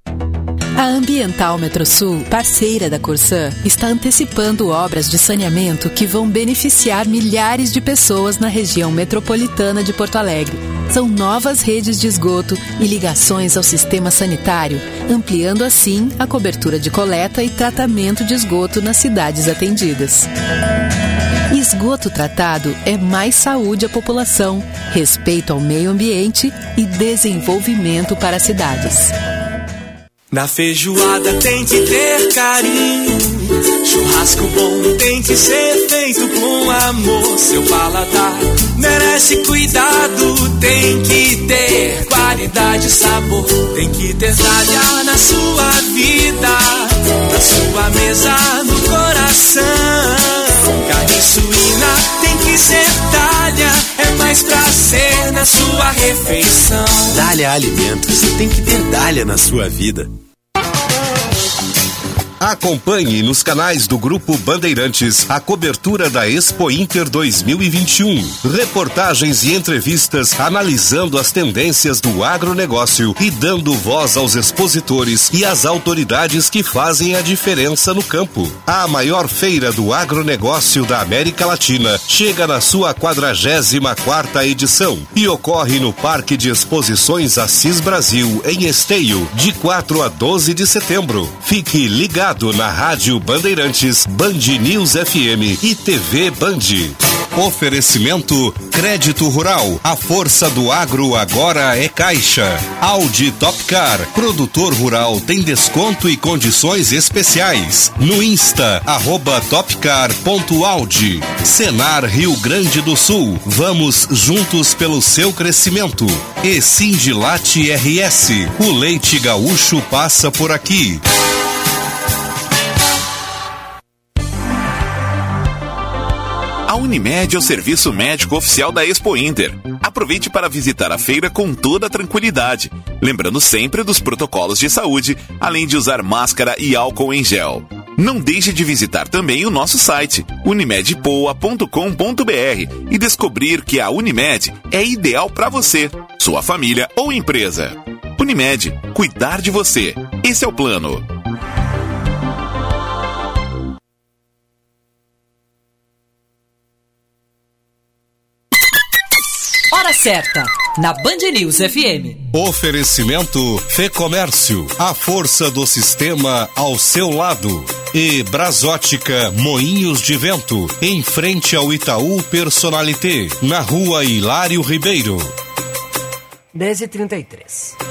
[SPEAKER 12] A Ambiental Metrosul, parceira da Corsã, está antecipando obras de saneamento que vão beneficiar milhares de pessoas na região metropolitana de Porto Alegre. São novas redes de esgoto e ligações ao sistema sanitário, ampliando assim a cobertura de coleta e tratamento de esgoto nas cidades atendidas. Esgoto tratado é mais saúde à população, respeito ao meio ambiente e desenvolvimento para as cidades.
[SPEAKER 13] Na feijoada tem que ter carinho. Churrasco bom tem que ser feito com amor. Seu paladar merece cuidado. Tem que ter qualidade e sabor. Tem que ter talha na sua vida. Na sua mesa, no coração. Carne suína tem que ser talha. É mais prazer na sua refeição.
[SPEAKER 14] Dália Alimentos tem que ter dália na sua vida.
[SPEAKER 15] Acompanhe nos canais do Grupo Bandeirantes a cobertura da Expo Inter 2021. Reportagens e entrevistas analisando as tendências do agronegócio e dando voz aos expositores e às autoridades que fazem a diferença no campo. A maior feira do agronegócio da América Latina chega na sua 44 quarta edição e ocorre no Parque de Exposições Assis Brasil, em Esteio, de 4 a 12 de setembro. Fique ligado na Rádio Bandeirantes, Band News FM e TV Band. Oferecimento Crédito Rural. A força do agro agora é Caixa. Audi Topcar. Produtor rural tem desconto e condições especiais. No Insta, arroba topcar.audi. Senar Rio Grande do Sul. Vamos juntos pelo seu crescimento. E Sindilate RS. O leite gaúcho passa por aqui.
[SPEAKER 9] Unimed é o serviço médico oficial da Expo Inter. Aproveite para visitar a feira com toda tranquilidade, lembrando sempre dos protocolos de saúde, além de usar máscara e álcool em gel. Não deixe de visitar também o nosso site, unimedpoa.com.br e descobrir que a Unimed é ideal para você, sua família ou empresa. Unimed, cuidar de você. Esse é o plano.
[SPEAKER 8] Hora certa, na Band News FM.
[SPEAKER 15] Oferecimento Fê Comércio, a força do sistema ao seu lado. E Brasótica Moinhos de Vento, em frente ao Itaú Personalité, na rua Hilário Ribeiro.
[SPEAKER 2] 10h33.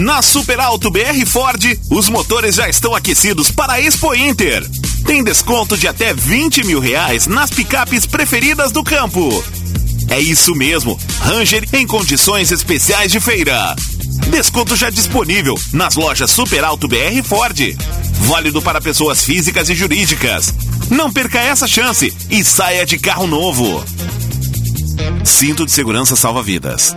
[SPEAKER 9] Na Super Alto BR Ford, os motores já estão aquecidos para a Expo Inter. Tem desconto de até 20 mil reais nas picapes preferidas do campo. É isso mesmo, Ranger em condições especiais de feira. Desconto já disponível nas lojas Super Alto BR Ford. Válido para pessoas físicas e jurídicas. Não perca essa chance e saia de carro novo. Cinto de segurança salva vidas.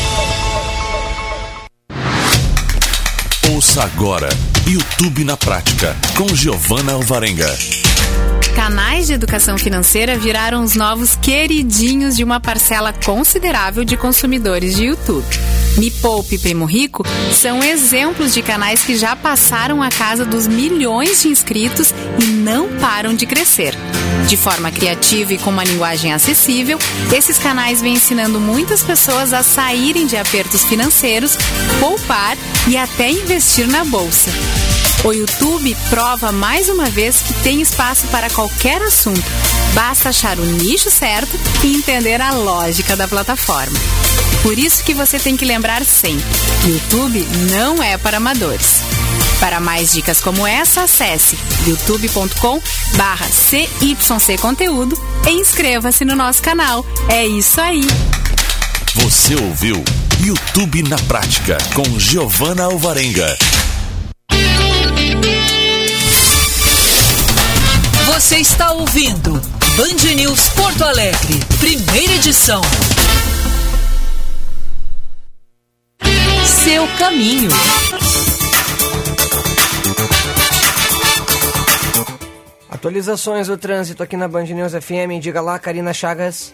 [SPEAKER 10] Ouça agora YouTube na Prática com Giovana Alvarenga.
[SPEAKER 16] Canais de educação financeira viraram os novos queridinhos de uma parcela considerável de consumidores de YouTube. Me Poupe e Primo Rico são exemplos de canais que já passaram a casa dos milhões de inscritos e não param de crescer. De forma criativa e com uma linguagem acessível, esses canais vêm ensinando muitas pessoas a saírem de apertos financeiros, poupar e até investir na bolsa. O YouTube prova mais uma vez que tem espaço para qualquer assunto. Basta achar o nicho certo e entender a lógica da plataforma. Por isso que você tem que lembrar sempre: YouTube não é para amadores. Para mais dicas como essa, acesse youtube.com barra CYC Conteúdo e inscreva-se no nosso canal. É isso aí!
[SPEAKER 10] Você ouviu YouTube na prática com Giovana Alvarenga.
[SPEAKER 8] Você está ouvindo Band News Porto Alegre, primeira edição. Seu caminho.
[SPEAKER 2] Atualizações do trânsito aqui na Band News FM. Diga lá, Karina Chagas.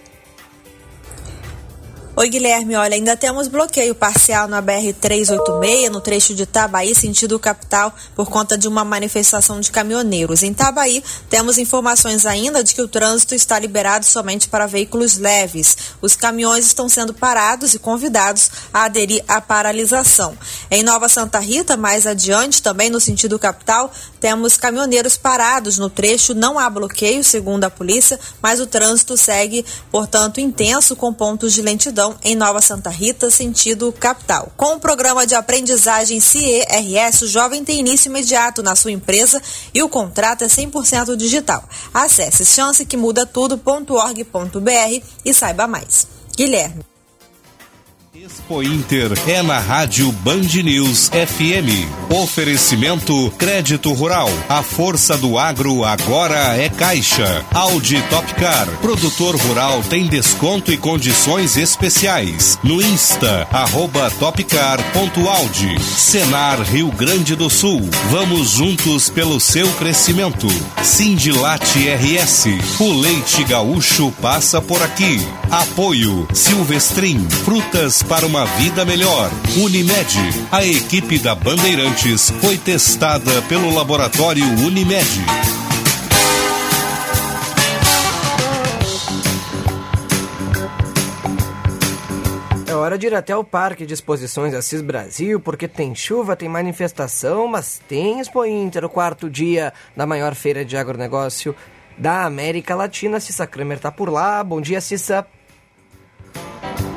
[SPEAKER 17] Oi, Guilherme. Olha, ainda temos bloqueio parcial na BR-386, no trecho de Itabaí, sentido capital, por conta de uma manifestação de caminhoneiros. Em Itabaí, temos informações ainda de que o trânsito está liberado somente para veículos leves. Os caminhões estão sendo parados e convidados a aderir à paralisação. Em Nova Santa Rita, mais adiante, também no sentido capital, temos caminhoneiros parados no trecho. Não há bloqueio, segundo a polícia, mas o trânsito segue, portanto, intenso, com pontos de lentidão em Nova Santa Rita, sentido capital. Com o programa de aprendizagem CERS, o jovem tem início imediato na sua empresa e o contrato é 100% digital. Acesse chancequemuda-tudo.org.br e saiba mais. Guilherme.
[SPEAKER 15] Expo Inter é na Rádio Band News FM. Oferecimento Crédito Rural. A força do agro agora é Caixa. Audi Topcar. Produtor rural tem desconto e condições especiais. No Insta, arroba topcar.audi. Senar Rio Grande do Sul. Vamos juntos pelo seu crescimento. Sindilate RS. O leite gaúcho passa por aqui. Apoio Silvestrim. Frutas para uma vida melhor. Unimed, a equipe da Bandeirantes foi testada pelo laboratório Unimed.
[SPEAKER 2] É hora de ir até o Parque de Exposições Assis Brasil, porque tem chuva, tem manifestação, mas tem Expo Inter, o quarto dia da maior feira de agronegócio da América Latina. Cissa Kramer tá por lá. Bom dia, Cissa.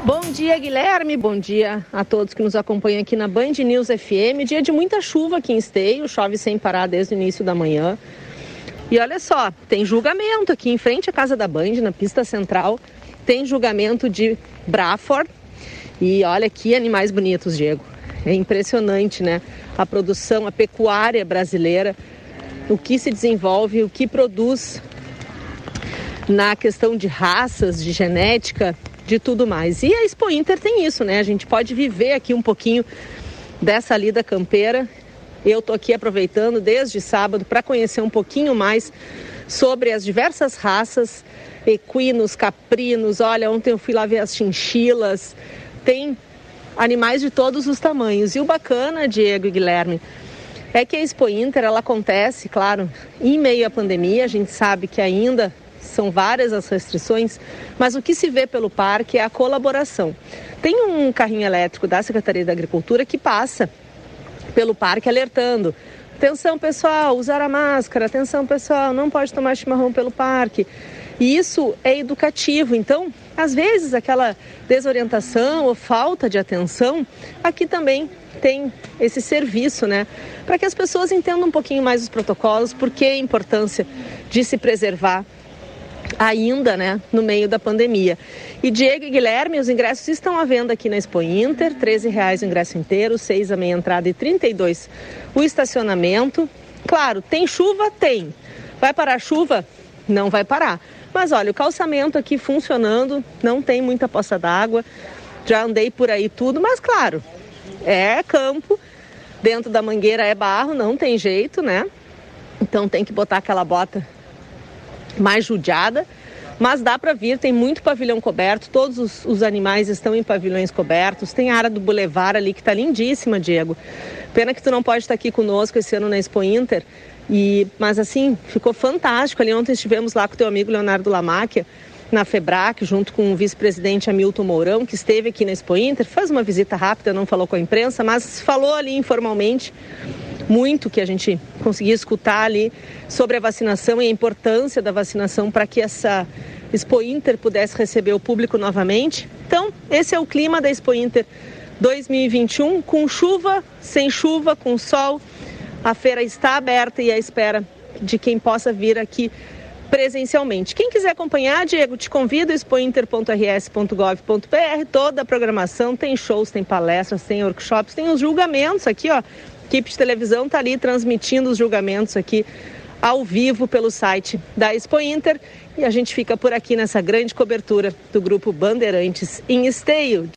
[SPEAKER 18] Bom dia, Guilherme. Bom dia a todos que nos acompanham aqui na Band News FM. Dia de muita chuva aqui em Esteio, chove sem parar desde o início da manhã. E olha só, tem julgamento aqui em frente à casa da Band, na pista central. Tem julgamento de Braford. E olha que animais bonitos, Diego. É impressionante, né? A produção, a pecuária brasileira, o que se desenvolve, o que produz na questão de raças, de genética, de tudo mais. E a Expo Inter tem isso, né? A gente pode viver aqui um pouquinho dessa lida campeira. Eu tô aqui aproveitando desde sábado para conhecer um pouquinho mais sobre as diversas raças, equinos, caprinos. Olha, ontem eu fui lá ver as chinchilas. Tem animais de todos os tamanhos. E o bacana, Diego e Guilherme, é que a Expo Inter ela acontece, claro, em meio à pandemia. A gente sabe que ainda são várias as restrições, mas o que se vê pelo parque é a colaboração. Tem um carrinho elétrico da Secretaria da Agricultura que passa pelo parque alertando. Atenção pessoal, usar a máscara, atenção pessoal, não pode tomar chimarrão pelo parque. E isso é educativo, então, às vezes aquela desorientação ou falta de atenção, aqui também tem esse serviço, né? Para que as pessoas entendam um pouquinho mais os protocolos, porque a importância de se preservar ainda, né, no meio da pandemia. E Diego e Guilherme, os ingressos estão à venda aqui na Expo Inter, R$ reais o ingresso inteiro, seis a meia entrada e 32 o estacionamento. Claro, tem chuva? Tem. Vai parar a chuva? Não vai parar. Mas olha, o calçamento aqui funcionando, não tem muita poça d'água. Já andei por aí tudo, mas claro, é campo, dentro da mangueira é barro, não tem jeito, né? Então tem que botar aquela bota mais judiada, mas dá para vir, tem muito pavilhão coberto, todos os, os, animais estão em pavilhões cobertos, tem a área do Boulevard ali que está lindíssima, Diego. Pena que tu não pode estar aqui conosco esse ano na Expo Inter, e, mas assim, ficou fantástico. Ali ontem estivemos lá com o teu amigo Leonardo Lamáquia, na FEBRAC, junto com o vice-presidente Hamilton Mourão, que esteve aqui na Expo Inter, faz uma visita rápida, não falou com a imprensa, mas falou ali informalmente muito que a gente conseguia escutar ali sobre a vacinação e a importância da vacinação para que essa Expo Inter pudesse receber o público novamente. Então, esse é o clima da Expo Inter 2021, com chuva, sem chuva, com sol. A feira está aberta e à espera de quem possa vir aqui presencialmente. Quem quiser acompanhar, Diego, te convido, expointer.rs.gov.br, toda a programação, tem shows, tem palestras, tem workshops, tem os julgamentos aqui, ó. Equipe de televisão está ali transmitindo os julgamentos aqui ao vivo pelo site da Expo Inter e a gente fica por aqui nessa grande cobertura do grupo Bandeirantes em Esteio.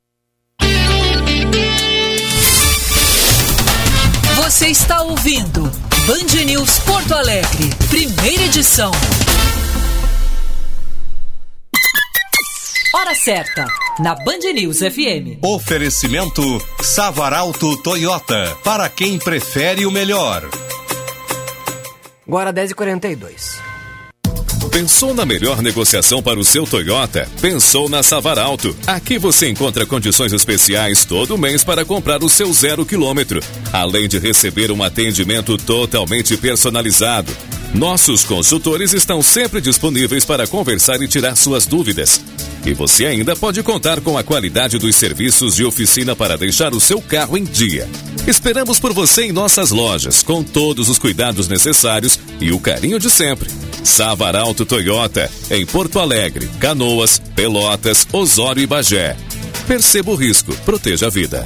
[SPEAKER 8] Você está ouvindo Band News Porto Alegre, primeira edição. Hora certa, na Band News FM.
[SPEAKER 19] Oferecimento Savaralto Toyota, para quem prefere o melhor.
[SPEAKER 2] Agora 10h42.
[SPEAKER 11] Pensou na melhor negociação para o seu Toyota? Pensou na Savaralto. Aqui você encontra condições especiais todo mês para comprar o seu zero quilômetro, além de receber um atendimento totalmente personalizado. Nossos consultores estão sempre disponíveis para conversar e tirar suas dúvidas. E você ainda pode contar com a qualidade dos serviços de oficina para deixar o seu carro em dia. Esperamos por você em nossas lojas, com todos os cuidados necessários e o carinho de sempre. Savaralto Toyota, em Porto Alegre, Canoas, Pelotas, Osório e Bagé. Perceba o risco, proteja a vida.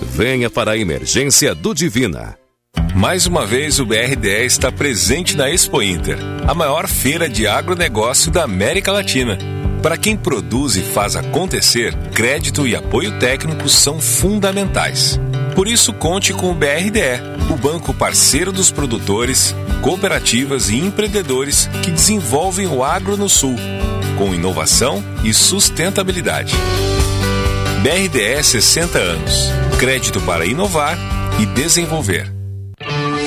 [SPEAKER 11] venha para a emergência do Divina.
[SPEAKER 19] Mais uma vez, o BRDE está presente na Expo Inter, a maior feira de agronegócio da América Latina. Para quem produz e faz acontecer, crédito e apoio técnico são fundamentais. Por isso, conte com o BRDE, o banco parceiro dos produtores, cooperativas e empreendedores que desenvolvem o agro no Sul, com inovação e sustentabilidade. BRDE 60 anos. Crédito para inovar e desenvolver.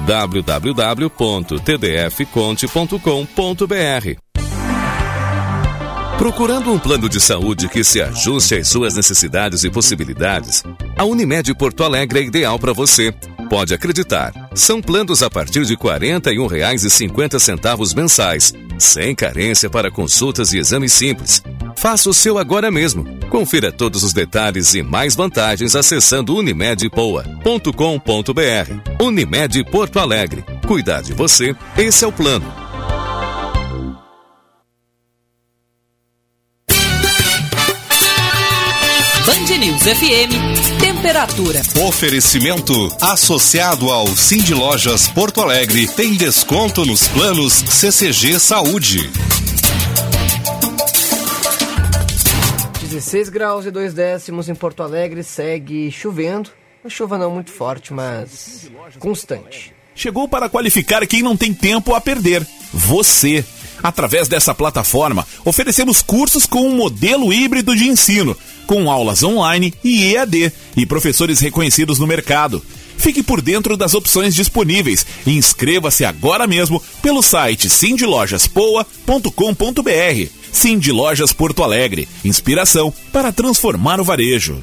[SPEAKER 11] www.tdfconte.com.br. Procurando um plano de saúde que se ajuste às suas necessidades e possibilidades, a Unimed Porto Alegre é ideal para você. Pode acreditar. São planos a partir de R$ 41,50 mensais, sem carência para consultas e exames simples. Faça o seu agora mesmo. Confira todos os detalhes e mais vantagens acessando unimedpoa.com.br. Unimed Porto Alegre. Cuidar de você, esse é o plano.
[SPEAKER 8] Band News FM, temperatura.
[SPEAKER 19] Oferecimento associado ao Cindy Lojas Porto Alegre tem desconto nos planos CCG Saúde.
[SPEAKER 2] 16 graus e 2 décimos em Porto Alegre, segue chovendo. Uma chuva não muito forte, mas constante.
[SPEAKER 9] Chegou para qualificar quem não tem tempo a perder. Você. Através dessa plataforma, oferecemos cursos com um modelo híbrido de ensino, com aulas online e EAD e professores reconhecidos no mercado. Fique por dentro das opções disponíveis e inscreva-se agora mesmo pelo site sindilojaspoa.com.br. Cindy Lojas Porto Alegre, inspiração para transformar o varejo.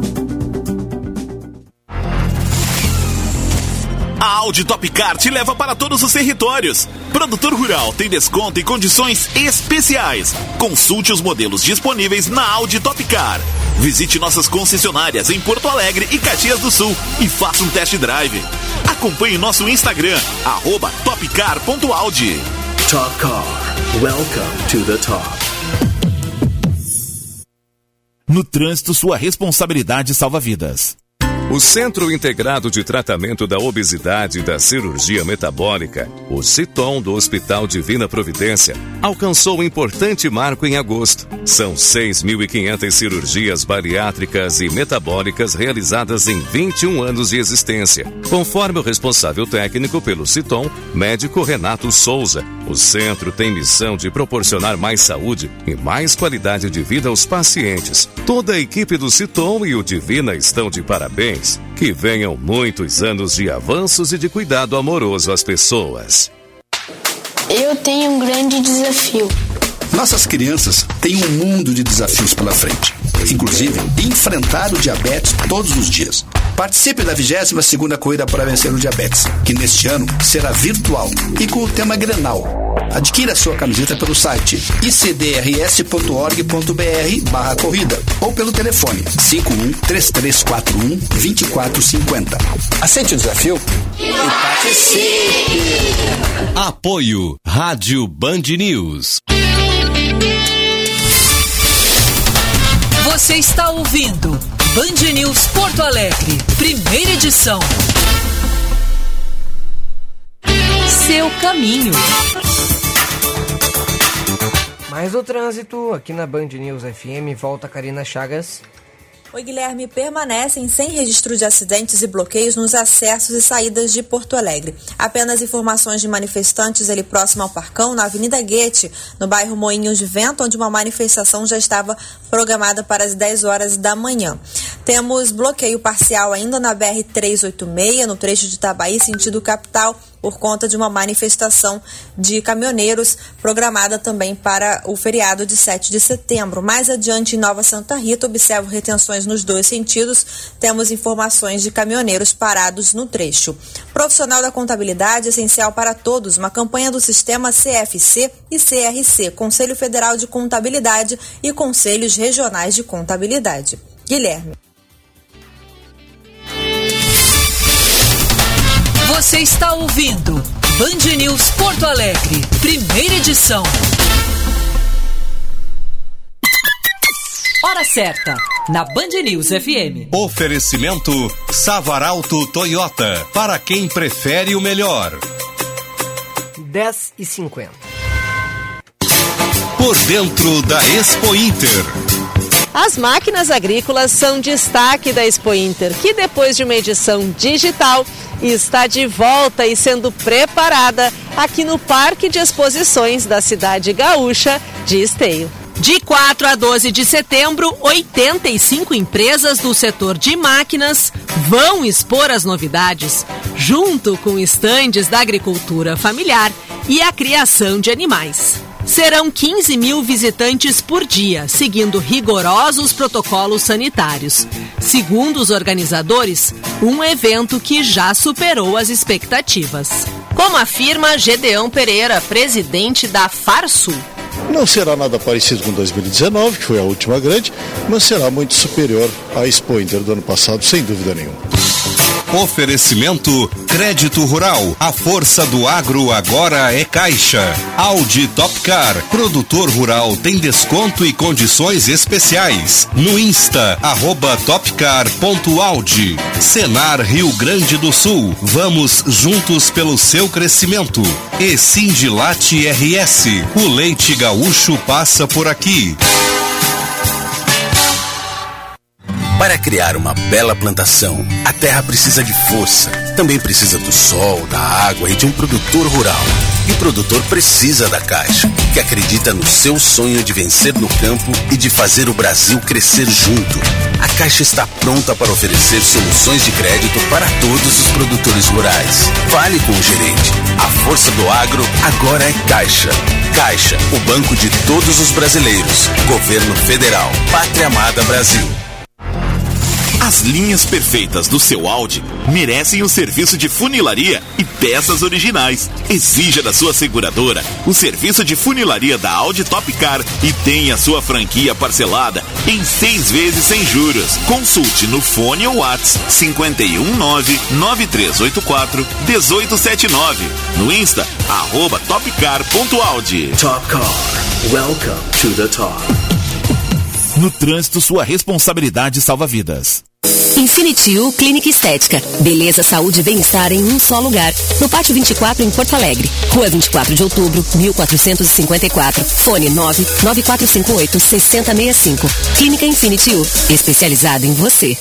[SPEAKER 9] A Audi Top Car te leva para todos os territórios. Produtor Rural tem desconto e condições especiais. Consulte os modelos disponíveis na Audi Top Car. Visite nossas concessionárias em Porto Alegre e Caxias do Sul e faça um test drive. Acompanhe nosso Instagram, arroba topcar.audi.
[SPEAKER 20] Top Car. Welcome to the top.
[SPEAKER 9] No trânsito, sua responsabilidade salva vidas.
[SPEAKER 11] O Centro Integrado de Tratamento da Obesidade e da Cirurgia Metabólica, o CITOM do Hospital Divina Providência, alcançou um importante marco em agosto. São 6.500 cirurgias bariátricas e metabólicas realizadas em 21 anos de existência. Conforme o responsável técnico pelo CITOM, médico Renato Souza, o centro tem missão de proporcionar mais saúde e mais qualidade de vida aos pacientes. Toda a equipe do CITOM e o Divina estão de parabéns. Que venham muitos anos de avanços e de cuidado amoroso às pessoas.
[SPEAKER 21] Eu tenho um grande desafio.
[SPEAKER 22] Nossas crianças têm um mundo de desafios pela frente, inclusive enfrentar o diabetes todos os dias. Participe da 22 segunda Corrida para Vencer o Diabetes, que neste ano será virtual e com o tema Grenal. Adquira sua camiseta pelo site icdrs.org.br barra corrida ou pelo telefone 51 3341 2450. Aceite o desafio e participe!
[SPEAKER 15] Apoio Rádio Band News.
[SPEAKER 8] Você está ouvindo Band News Porto Alegre, primeira edição. Seu caminho.
[SPEAKER 2] Mais o trânsito aqui na Band News FM. Volta Karina Chagas.
[SPEAKER 17] Oi, Guilherme. Permanecem sem registro de acidentes e bloqueios nos acessos e saídas de Porto Alegre. Apenas informações de manifestantes ali próximo ao Parcão, na Avenida Guete, no bairro Moinhos de Vento, onde uma manifestação já estava programada para as 10 horas da manhã. Temos bloqueio parcial ainda na BR-386, no trecho de Itabaí, sentido capital, por conta de uma manifestação de caminhoneiros programada também para o feriado de 7 de setembro. Mais adiante, em Nova Santa Rita, observo retenções nos dois sentidos. Temos informações de caminhoneiros parados no trecho. Profissional da contabilidade essencial para todos, uma campanha do sistema CFC e CRC, Conselho Federal de Contabilidade e Conselhos Regionais de Contabilidade. Guilherme.
[SPEAKER 8] Você está ouvindo Band News Porto Alegre, primeira edição. Hora certa, na Band News FM.
[SPEAKER 15] Oferecimento Savaralto Toyota, para quem prefere o melhor.
[SPEAKER 2] 10 e 50.
[SPEAKER 15] Por dentro da Expo Inter.
[SPEAKER 23] As máquinas agrícolas são destaque da Expo Inter, que depois de uma edição digital está de volta e sendo preparada aqui no Parque de Exposições da cidade gaúcha de Esteio.
[SPEAKER 8] De 4 a 12 de setembro, 85 empresas do setor de máquinas vão expor as novidades, junto com estandes da agricultura familiar e a criação de animais. Serão 15 mil visitantes por dia, seguindo rigorosos protocolos sanitários. Segundo os organizadores, um evento que já superou as expectativas. Como afirma Gedeão Pereira, presidente da Farsul.
[SPEAKER 24] Não será nada parecido com 2019, que foi a última grande, mas será muito superior à Expo Inter do ano passado, sem dúvida nenhuma.
[SPEAKER 15] Oferecimento Crédito Rural. A força do agro agora é Caixa. Audi Topcar. Produtor rural tem desconto e condições especiais. No Insta, arroba topcar.audi. Senar Rio Grande do Sul. Vamos juntos pelo seu crescimento. E Sindilate RS. O leite gaúcho passa por aqui.
[SPEAKER 25] Para criar uma bela plantação, a terra precisa de força. Também precisa do sol, da água e de um produtor rural. E o produtor precisa da Caixa, que acredita no seu sonho de vencer no campo e de fazer o Brasil crescer junto. A Caixa está pronta para oferecer soluções de crédito para todos os produtores rurais. Fale com o gerente. A força do agro agora é Caixa. Caixa, o banco de todos os brasileiros. Governo Federal. Pátria Amada Brasil.
[SPEAKER 9] As linhas perfeitas do seu Audi merecem o serviço de funilaria e peças originais. Exija da sua seguradora o serviço de funilaria da Audi Top Car e tenha sua franquia parcelada em seis vezes sem juros. Consulte no fone ou WhatsApp 5199384 1879. No Insta, arroba topcar.audi.
[SPEAKER 20] Top Car. Welcome to the top.
[SPEAKER 9] No trânsito, sua responsabilidade salva vidas.
[SPEAKER 26] Infinity U Clínica Estética. Beleza, saúde e bem-estar em um só lugar. No Pátio 24, em Porto Alegre. Rua 24 de outubro, 1454. Fone 99458 6065. Clínica Infinity U. Especializada em você.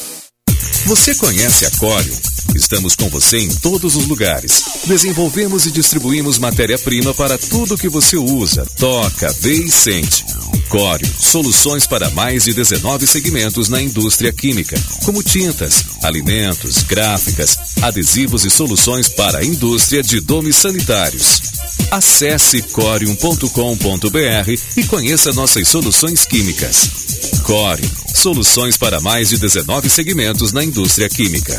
[SPEAKER 11] Você conhece a Corium? Estamos com você em todos os lugares. Desenvolvemos e distribuímos matéria-prima para tudo que você usa, toca, vê e sente. Corium, soluções para mais de 19 segmentos na indústria química, como tintas, alimentos, gráficas, adesivos e soluções para a indústria de domes sanitários. Acesse corium.com.br e conheça nossas soluções químicas. Corium, soluções para mais de 19 segmentos na indústria química.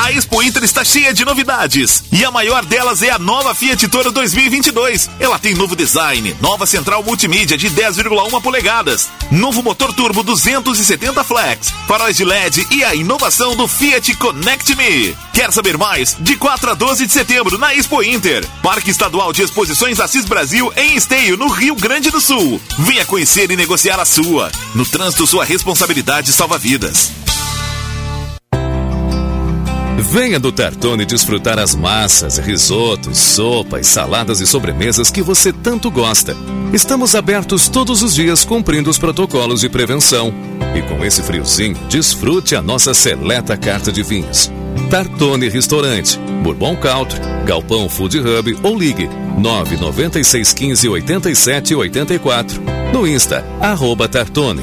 [SPEAKER 9] A Expo Inter está cheia de novidades e a maior delas é a nova Fiat Toro 2022. Ela tem novo design, nova central multimídia de 10,1 polegadas, novo motor turbo 270 flex, faróis de LED e a inovação do Fiat Connect Me. Quer saber mais? De 4 a 12 de setembro na Expo Inter, Parque Estadual de Exposições Assis Brasil em Esteio, no Rio Grande do Sul. Venha conhecer e negociar a sua. No trânsito, sua responsabilidade salva vidas.
[SPEAKER 11] Venha do Tartone desfrutar as massas, risotos, sopas, saladas e sobremesas que você tanto gosta. Estamos abertos todos os dias cumprindo os protocolos de prevenção. E com esse friozinho, desfrute a nossa seleta carta de vinhos. Tartone Restaurante, Bourbon Country, Galpão Food Hub ou ligue 99615 8784. No Insta, arroba Tartone.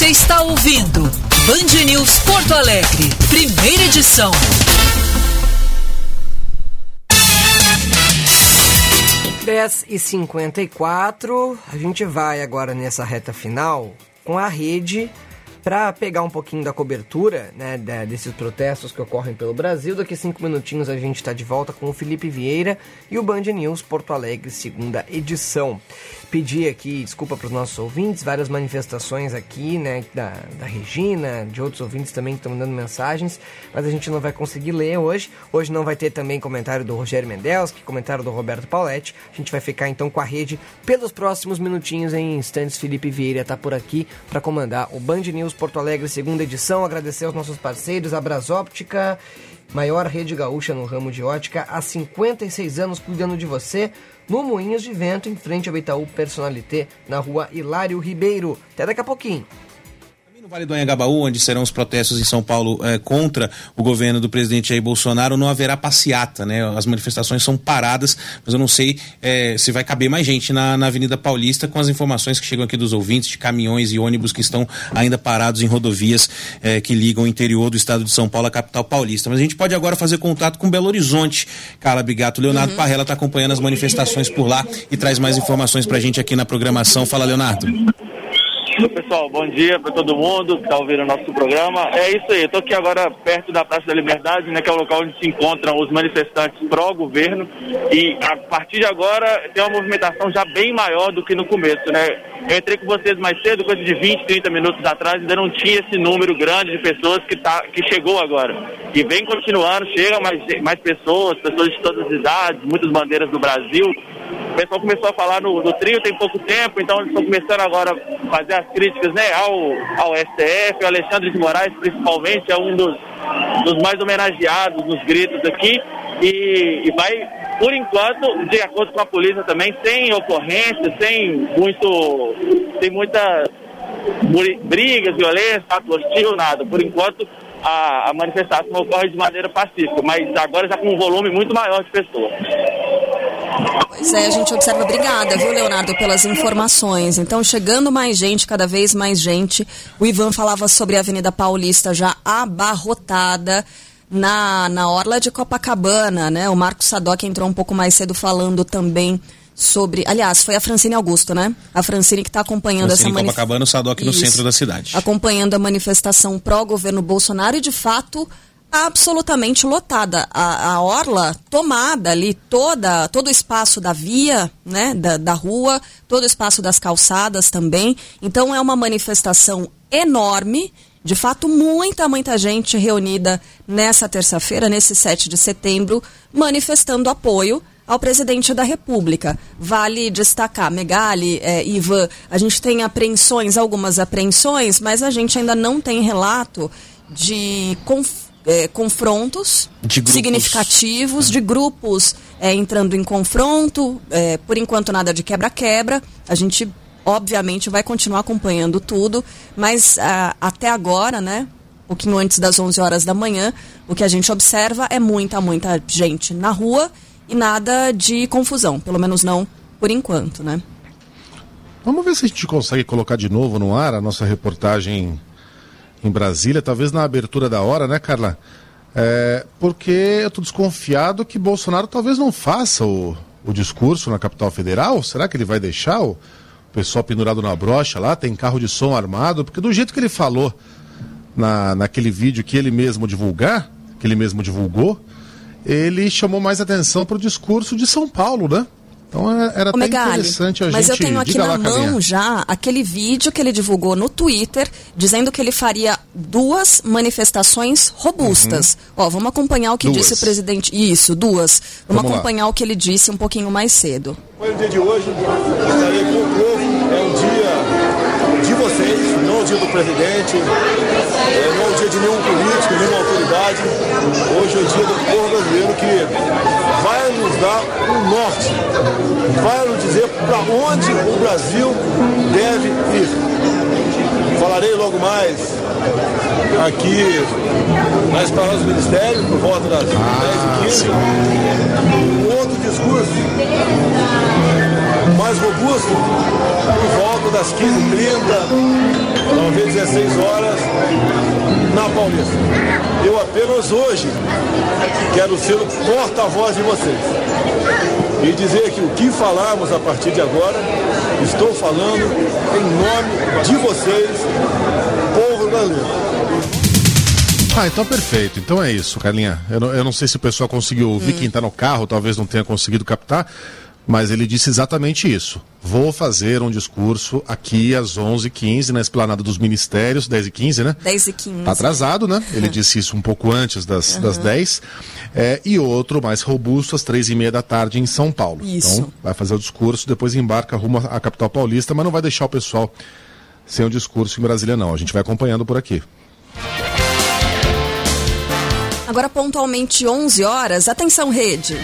[SPEAKER 27] Você está ouvindo Band News Porto Alegre, primeira edição.
[SPEAKER 2] Dez e cinquenta a gente vai agora nessa reta final com a rede para pegar um pouquinho da cobertura né, desses protestos que ocorrem pelo Brasil. Daqui cinco minutinhos a gente está de volta com o Felipe Vieira e o Band News Porto Alegre, segunda edição pedir aqui desculpa para os nossos ouvintes, várias manifestações aqui, né, da, da Regina, de outros ouvintes também que estão mandando mensagens, mas a gente não vai conseguir ler hoje. Hoje não vai ter também comentário do Rogério Mendelski, comentário do Roberto Pauletti. A gente vai ficar então com a rede pelos próximos minutinhos em instantes. Felipe Vieira está por aqui para comandar o Band News Porto Alegre, segunda edição. Agradecer aos nossos parceiros, a Brasóptica maior rede gaúcha no ramo de ótica, há 56 anos cuidando de você, no Moinhos de Vento, em frente ao Itaú Personalité, na rua Hilário Ribeiro. Até daqui a pouquinho.
[SPEAKER 28] Vale do Anhangabaú, onde serão os protestos em São Paulo eh, contra o governo do presidente Jair Bolsonaro, não haverá passeata, né? As manifestações são paradas, mas eu não sei eh, se vai caber mais gente na, na, Avenida Paulista com as informações que chegam aqui dos ouvintes de caminhões e ônibus que estão ainda parados em rodovias eh, que ligam o interior do estado de São Paulo à capital paulista. Mas a gente pode agora fazer contato com Belo Horizonte. Carla Bigato, Leonardo uhum. Parrela está acompanhando as manifestações por lá e traz mais informações para a gente aqui na programação. Fala, Leonardo.
[SPEAKER 29] Pessoal, bom dia para todo mundo que está ouvindo o nosso programa. É isso aí, estou aqui agora perto da Praça da Liberdade, né, que é o local onde se encontram os manifestantes pró-governo. E a partir de agora tem uma movimentação já bem maior do que no começo, né? Eu entrei com vocês mais cedo, coisa de 20, 30 minutos atrás, ainda não tinha esse número grande de pessoas que, tá, que chegou agora. E vem continuando, chega mais, mais pessoas, pessoas de todas as idades, muitas bandeiras do Brasil. O pessoal começou a falar no, no trio tem pouco tempo, então eles estão começando agora a fazer as críticas né, ao, ao STF, o Alexandre de Moraes principalmente é um dos, dos mais homenageados nos gritos aqui e, e vai, por enquanto, de acordo com a polícia também, sem ocorrência, sem muito, sem muita brigas, violência, ato hostil, nada. Por enquanto, a, a, manifestação ocorre de maneira pacífica, mas agora já com um volume muito maior de pessoas.
[SPEAKER 30] Pois é, a gente observa. Obrigada, viu, Leonardo, pelas informações. Então, chegando mais gente, cada vez mais gente. O Ivan falava sobre a Avenida Paulista já abarrotada. Na, na Orla de Copacabana, né? O Marcos Sadoc entrou um pouco mais cedo falando também sobre. Aliás, foi a Francine Augusto, né? A Francine que está acompanhando
[SPEAKER 28] Francine
[SPEAKER 30] essa
[SPEAKER 28] manifestação. Copacabana, o Sadoc no centro da cidade.
[SPEAKER 30] Acompanhando a manifestação pró-governo Bolsonaro e, de fato, absolutamente lotada. A, a, orla tomada ali, toda, todo o espaço da via, né, da, da rua, todo o espaço das calçadas também. Então é uma manifestação enorme. De fato, muita, muita gente reunida nessa terça-feira, nesse 7 de setembro, manifestando apoio ao presidente da República. Vale destacar, Megali, é, Ivan, a gente tem apreensões, algumas apreensões, mas a gente ainda não tem relato de conflito é, confrontos significativos de grupos é, entrando em confronto. É, por enquanto, nada de quebra-quebra. A gente, obviamente, vai continuar acompanhando tudo, mas a, até agora, né? Um pouquinho antes das 11 horas da manhã, o que a gente observa é muita, muita gente na rua e nada de confusão, pelo menos não por enquanto, né?
[SPEAKER 31] Vamos ver se a gente consegue colocar de novo no ar a nossa reportagem em Brasília, talvez na abertura da hora, né, Carla? É, porque eu estou desconfiado que Bolsonaro talvez não faça o, o discurso na capital federal. Será que ele vai deixar o pessoal pendurado na brocha lá? Tem carro de som armado? Porque do jeito que ele falou na, naquele vídeo que ele mesmo divulgar, que ele mesmo divulgou, ele chamou mais atenção para o discurso de São Paulo, né? Então é, era até interessante a
[SPEAKER 30] mas
[SPEAKER 31] gente...
[SPEAKER 30] Mas eu tenho aqui na mão já aquele vídeo que ele divulgou no Twitter, dizendo que ele faria duas manifestações robustas. Uhum. Ó, vamos acompanhar o que duas. disse o presidente... Isso, duas. Vamos, vamos acompanhar lá. o que ele disse um pouquinho mais cedo.
[SPEAKER 32] Foi o dia de hoje, estarei com o povo, vocês, não o dia do presidente, é, não é o dia de nenhum político, nenhuma autoridade. Hoje é o dia do povo brasileiro que vai nos dar um norte, vai nos dizer para onde o Brasil deve ir. Falarei logo mais aqui na esplanada do Ministério, por volta das ah, 10h15. Um outro discurso mais robusto, por volta das 15h30, talvez 16 horas, na Paulista. Eu apenas hoje quero ser o porta-voz de vocês e dizer que o que falarmos a partir de agora, estou falando em nome de vocês, povo brasileiro.
[SPEAKER 31] Ah, então perfeito. Então é isso, Carlinha. Eu não, eu não sei se o pessoal conseguiu ouvir, hum. quem está no carro talvez não tenha conseguido captar, mas ele disse exatamente isso. Vou fazer um discurso aqui às 11h15 na esplanada dos ministérios, 10h15, né?
[SPEAKER 30] 10h15.
[SPEAKER 31] Tá atrasado, né? Ele disse isso um pouco antes das, uhum. das 10 é, E outro mais robusto às 3h30 da tarde em São Paulo. Isso. Então, vai fazer o discurso, depois embarca rumo à capital paulista, mas não vai deixar o pessoal sem um discurso em Brasília, não. A gente vai acompanhando por aqui.
[SPEAKER 30] Agora, pontualmente 11 horas, atenção, rede.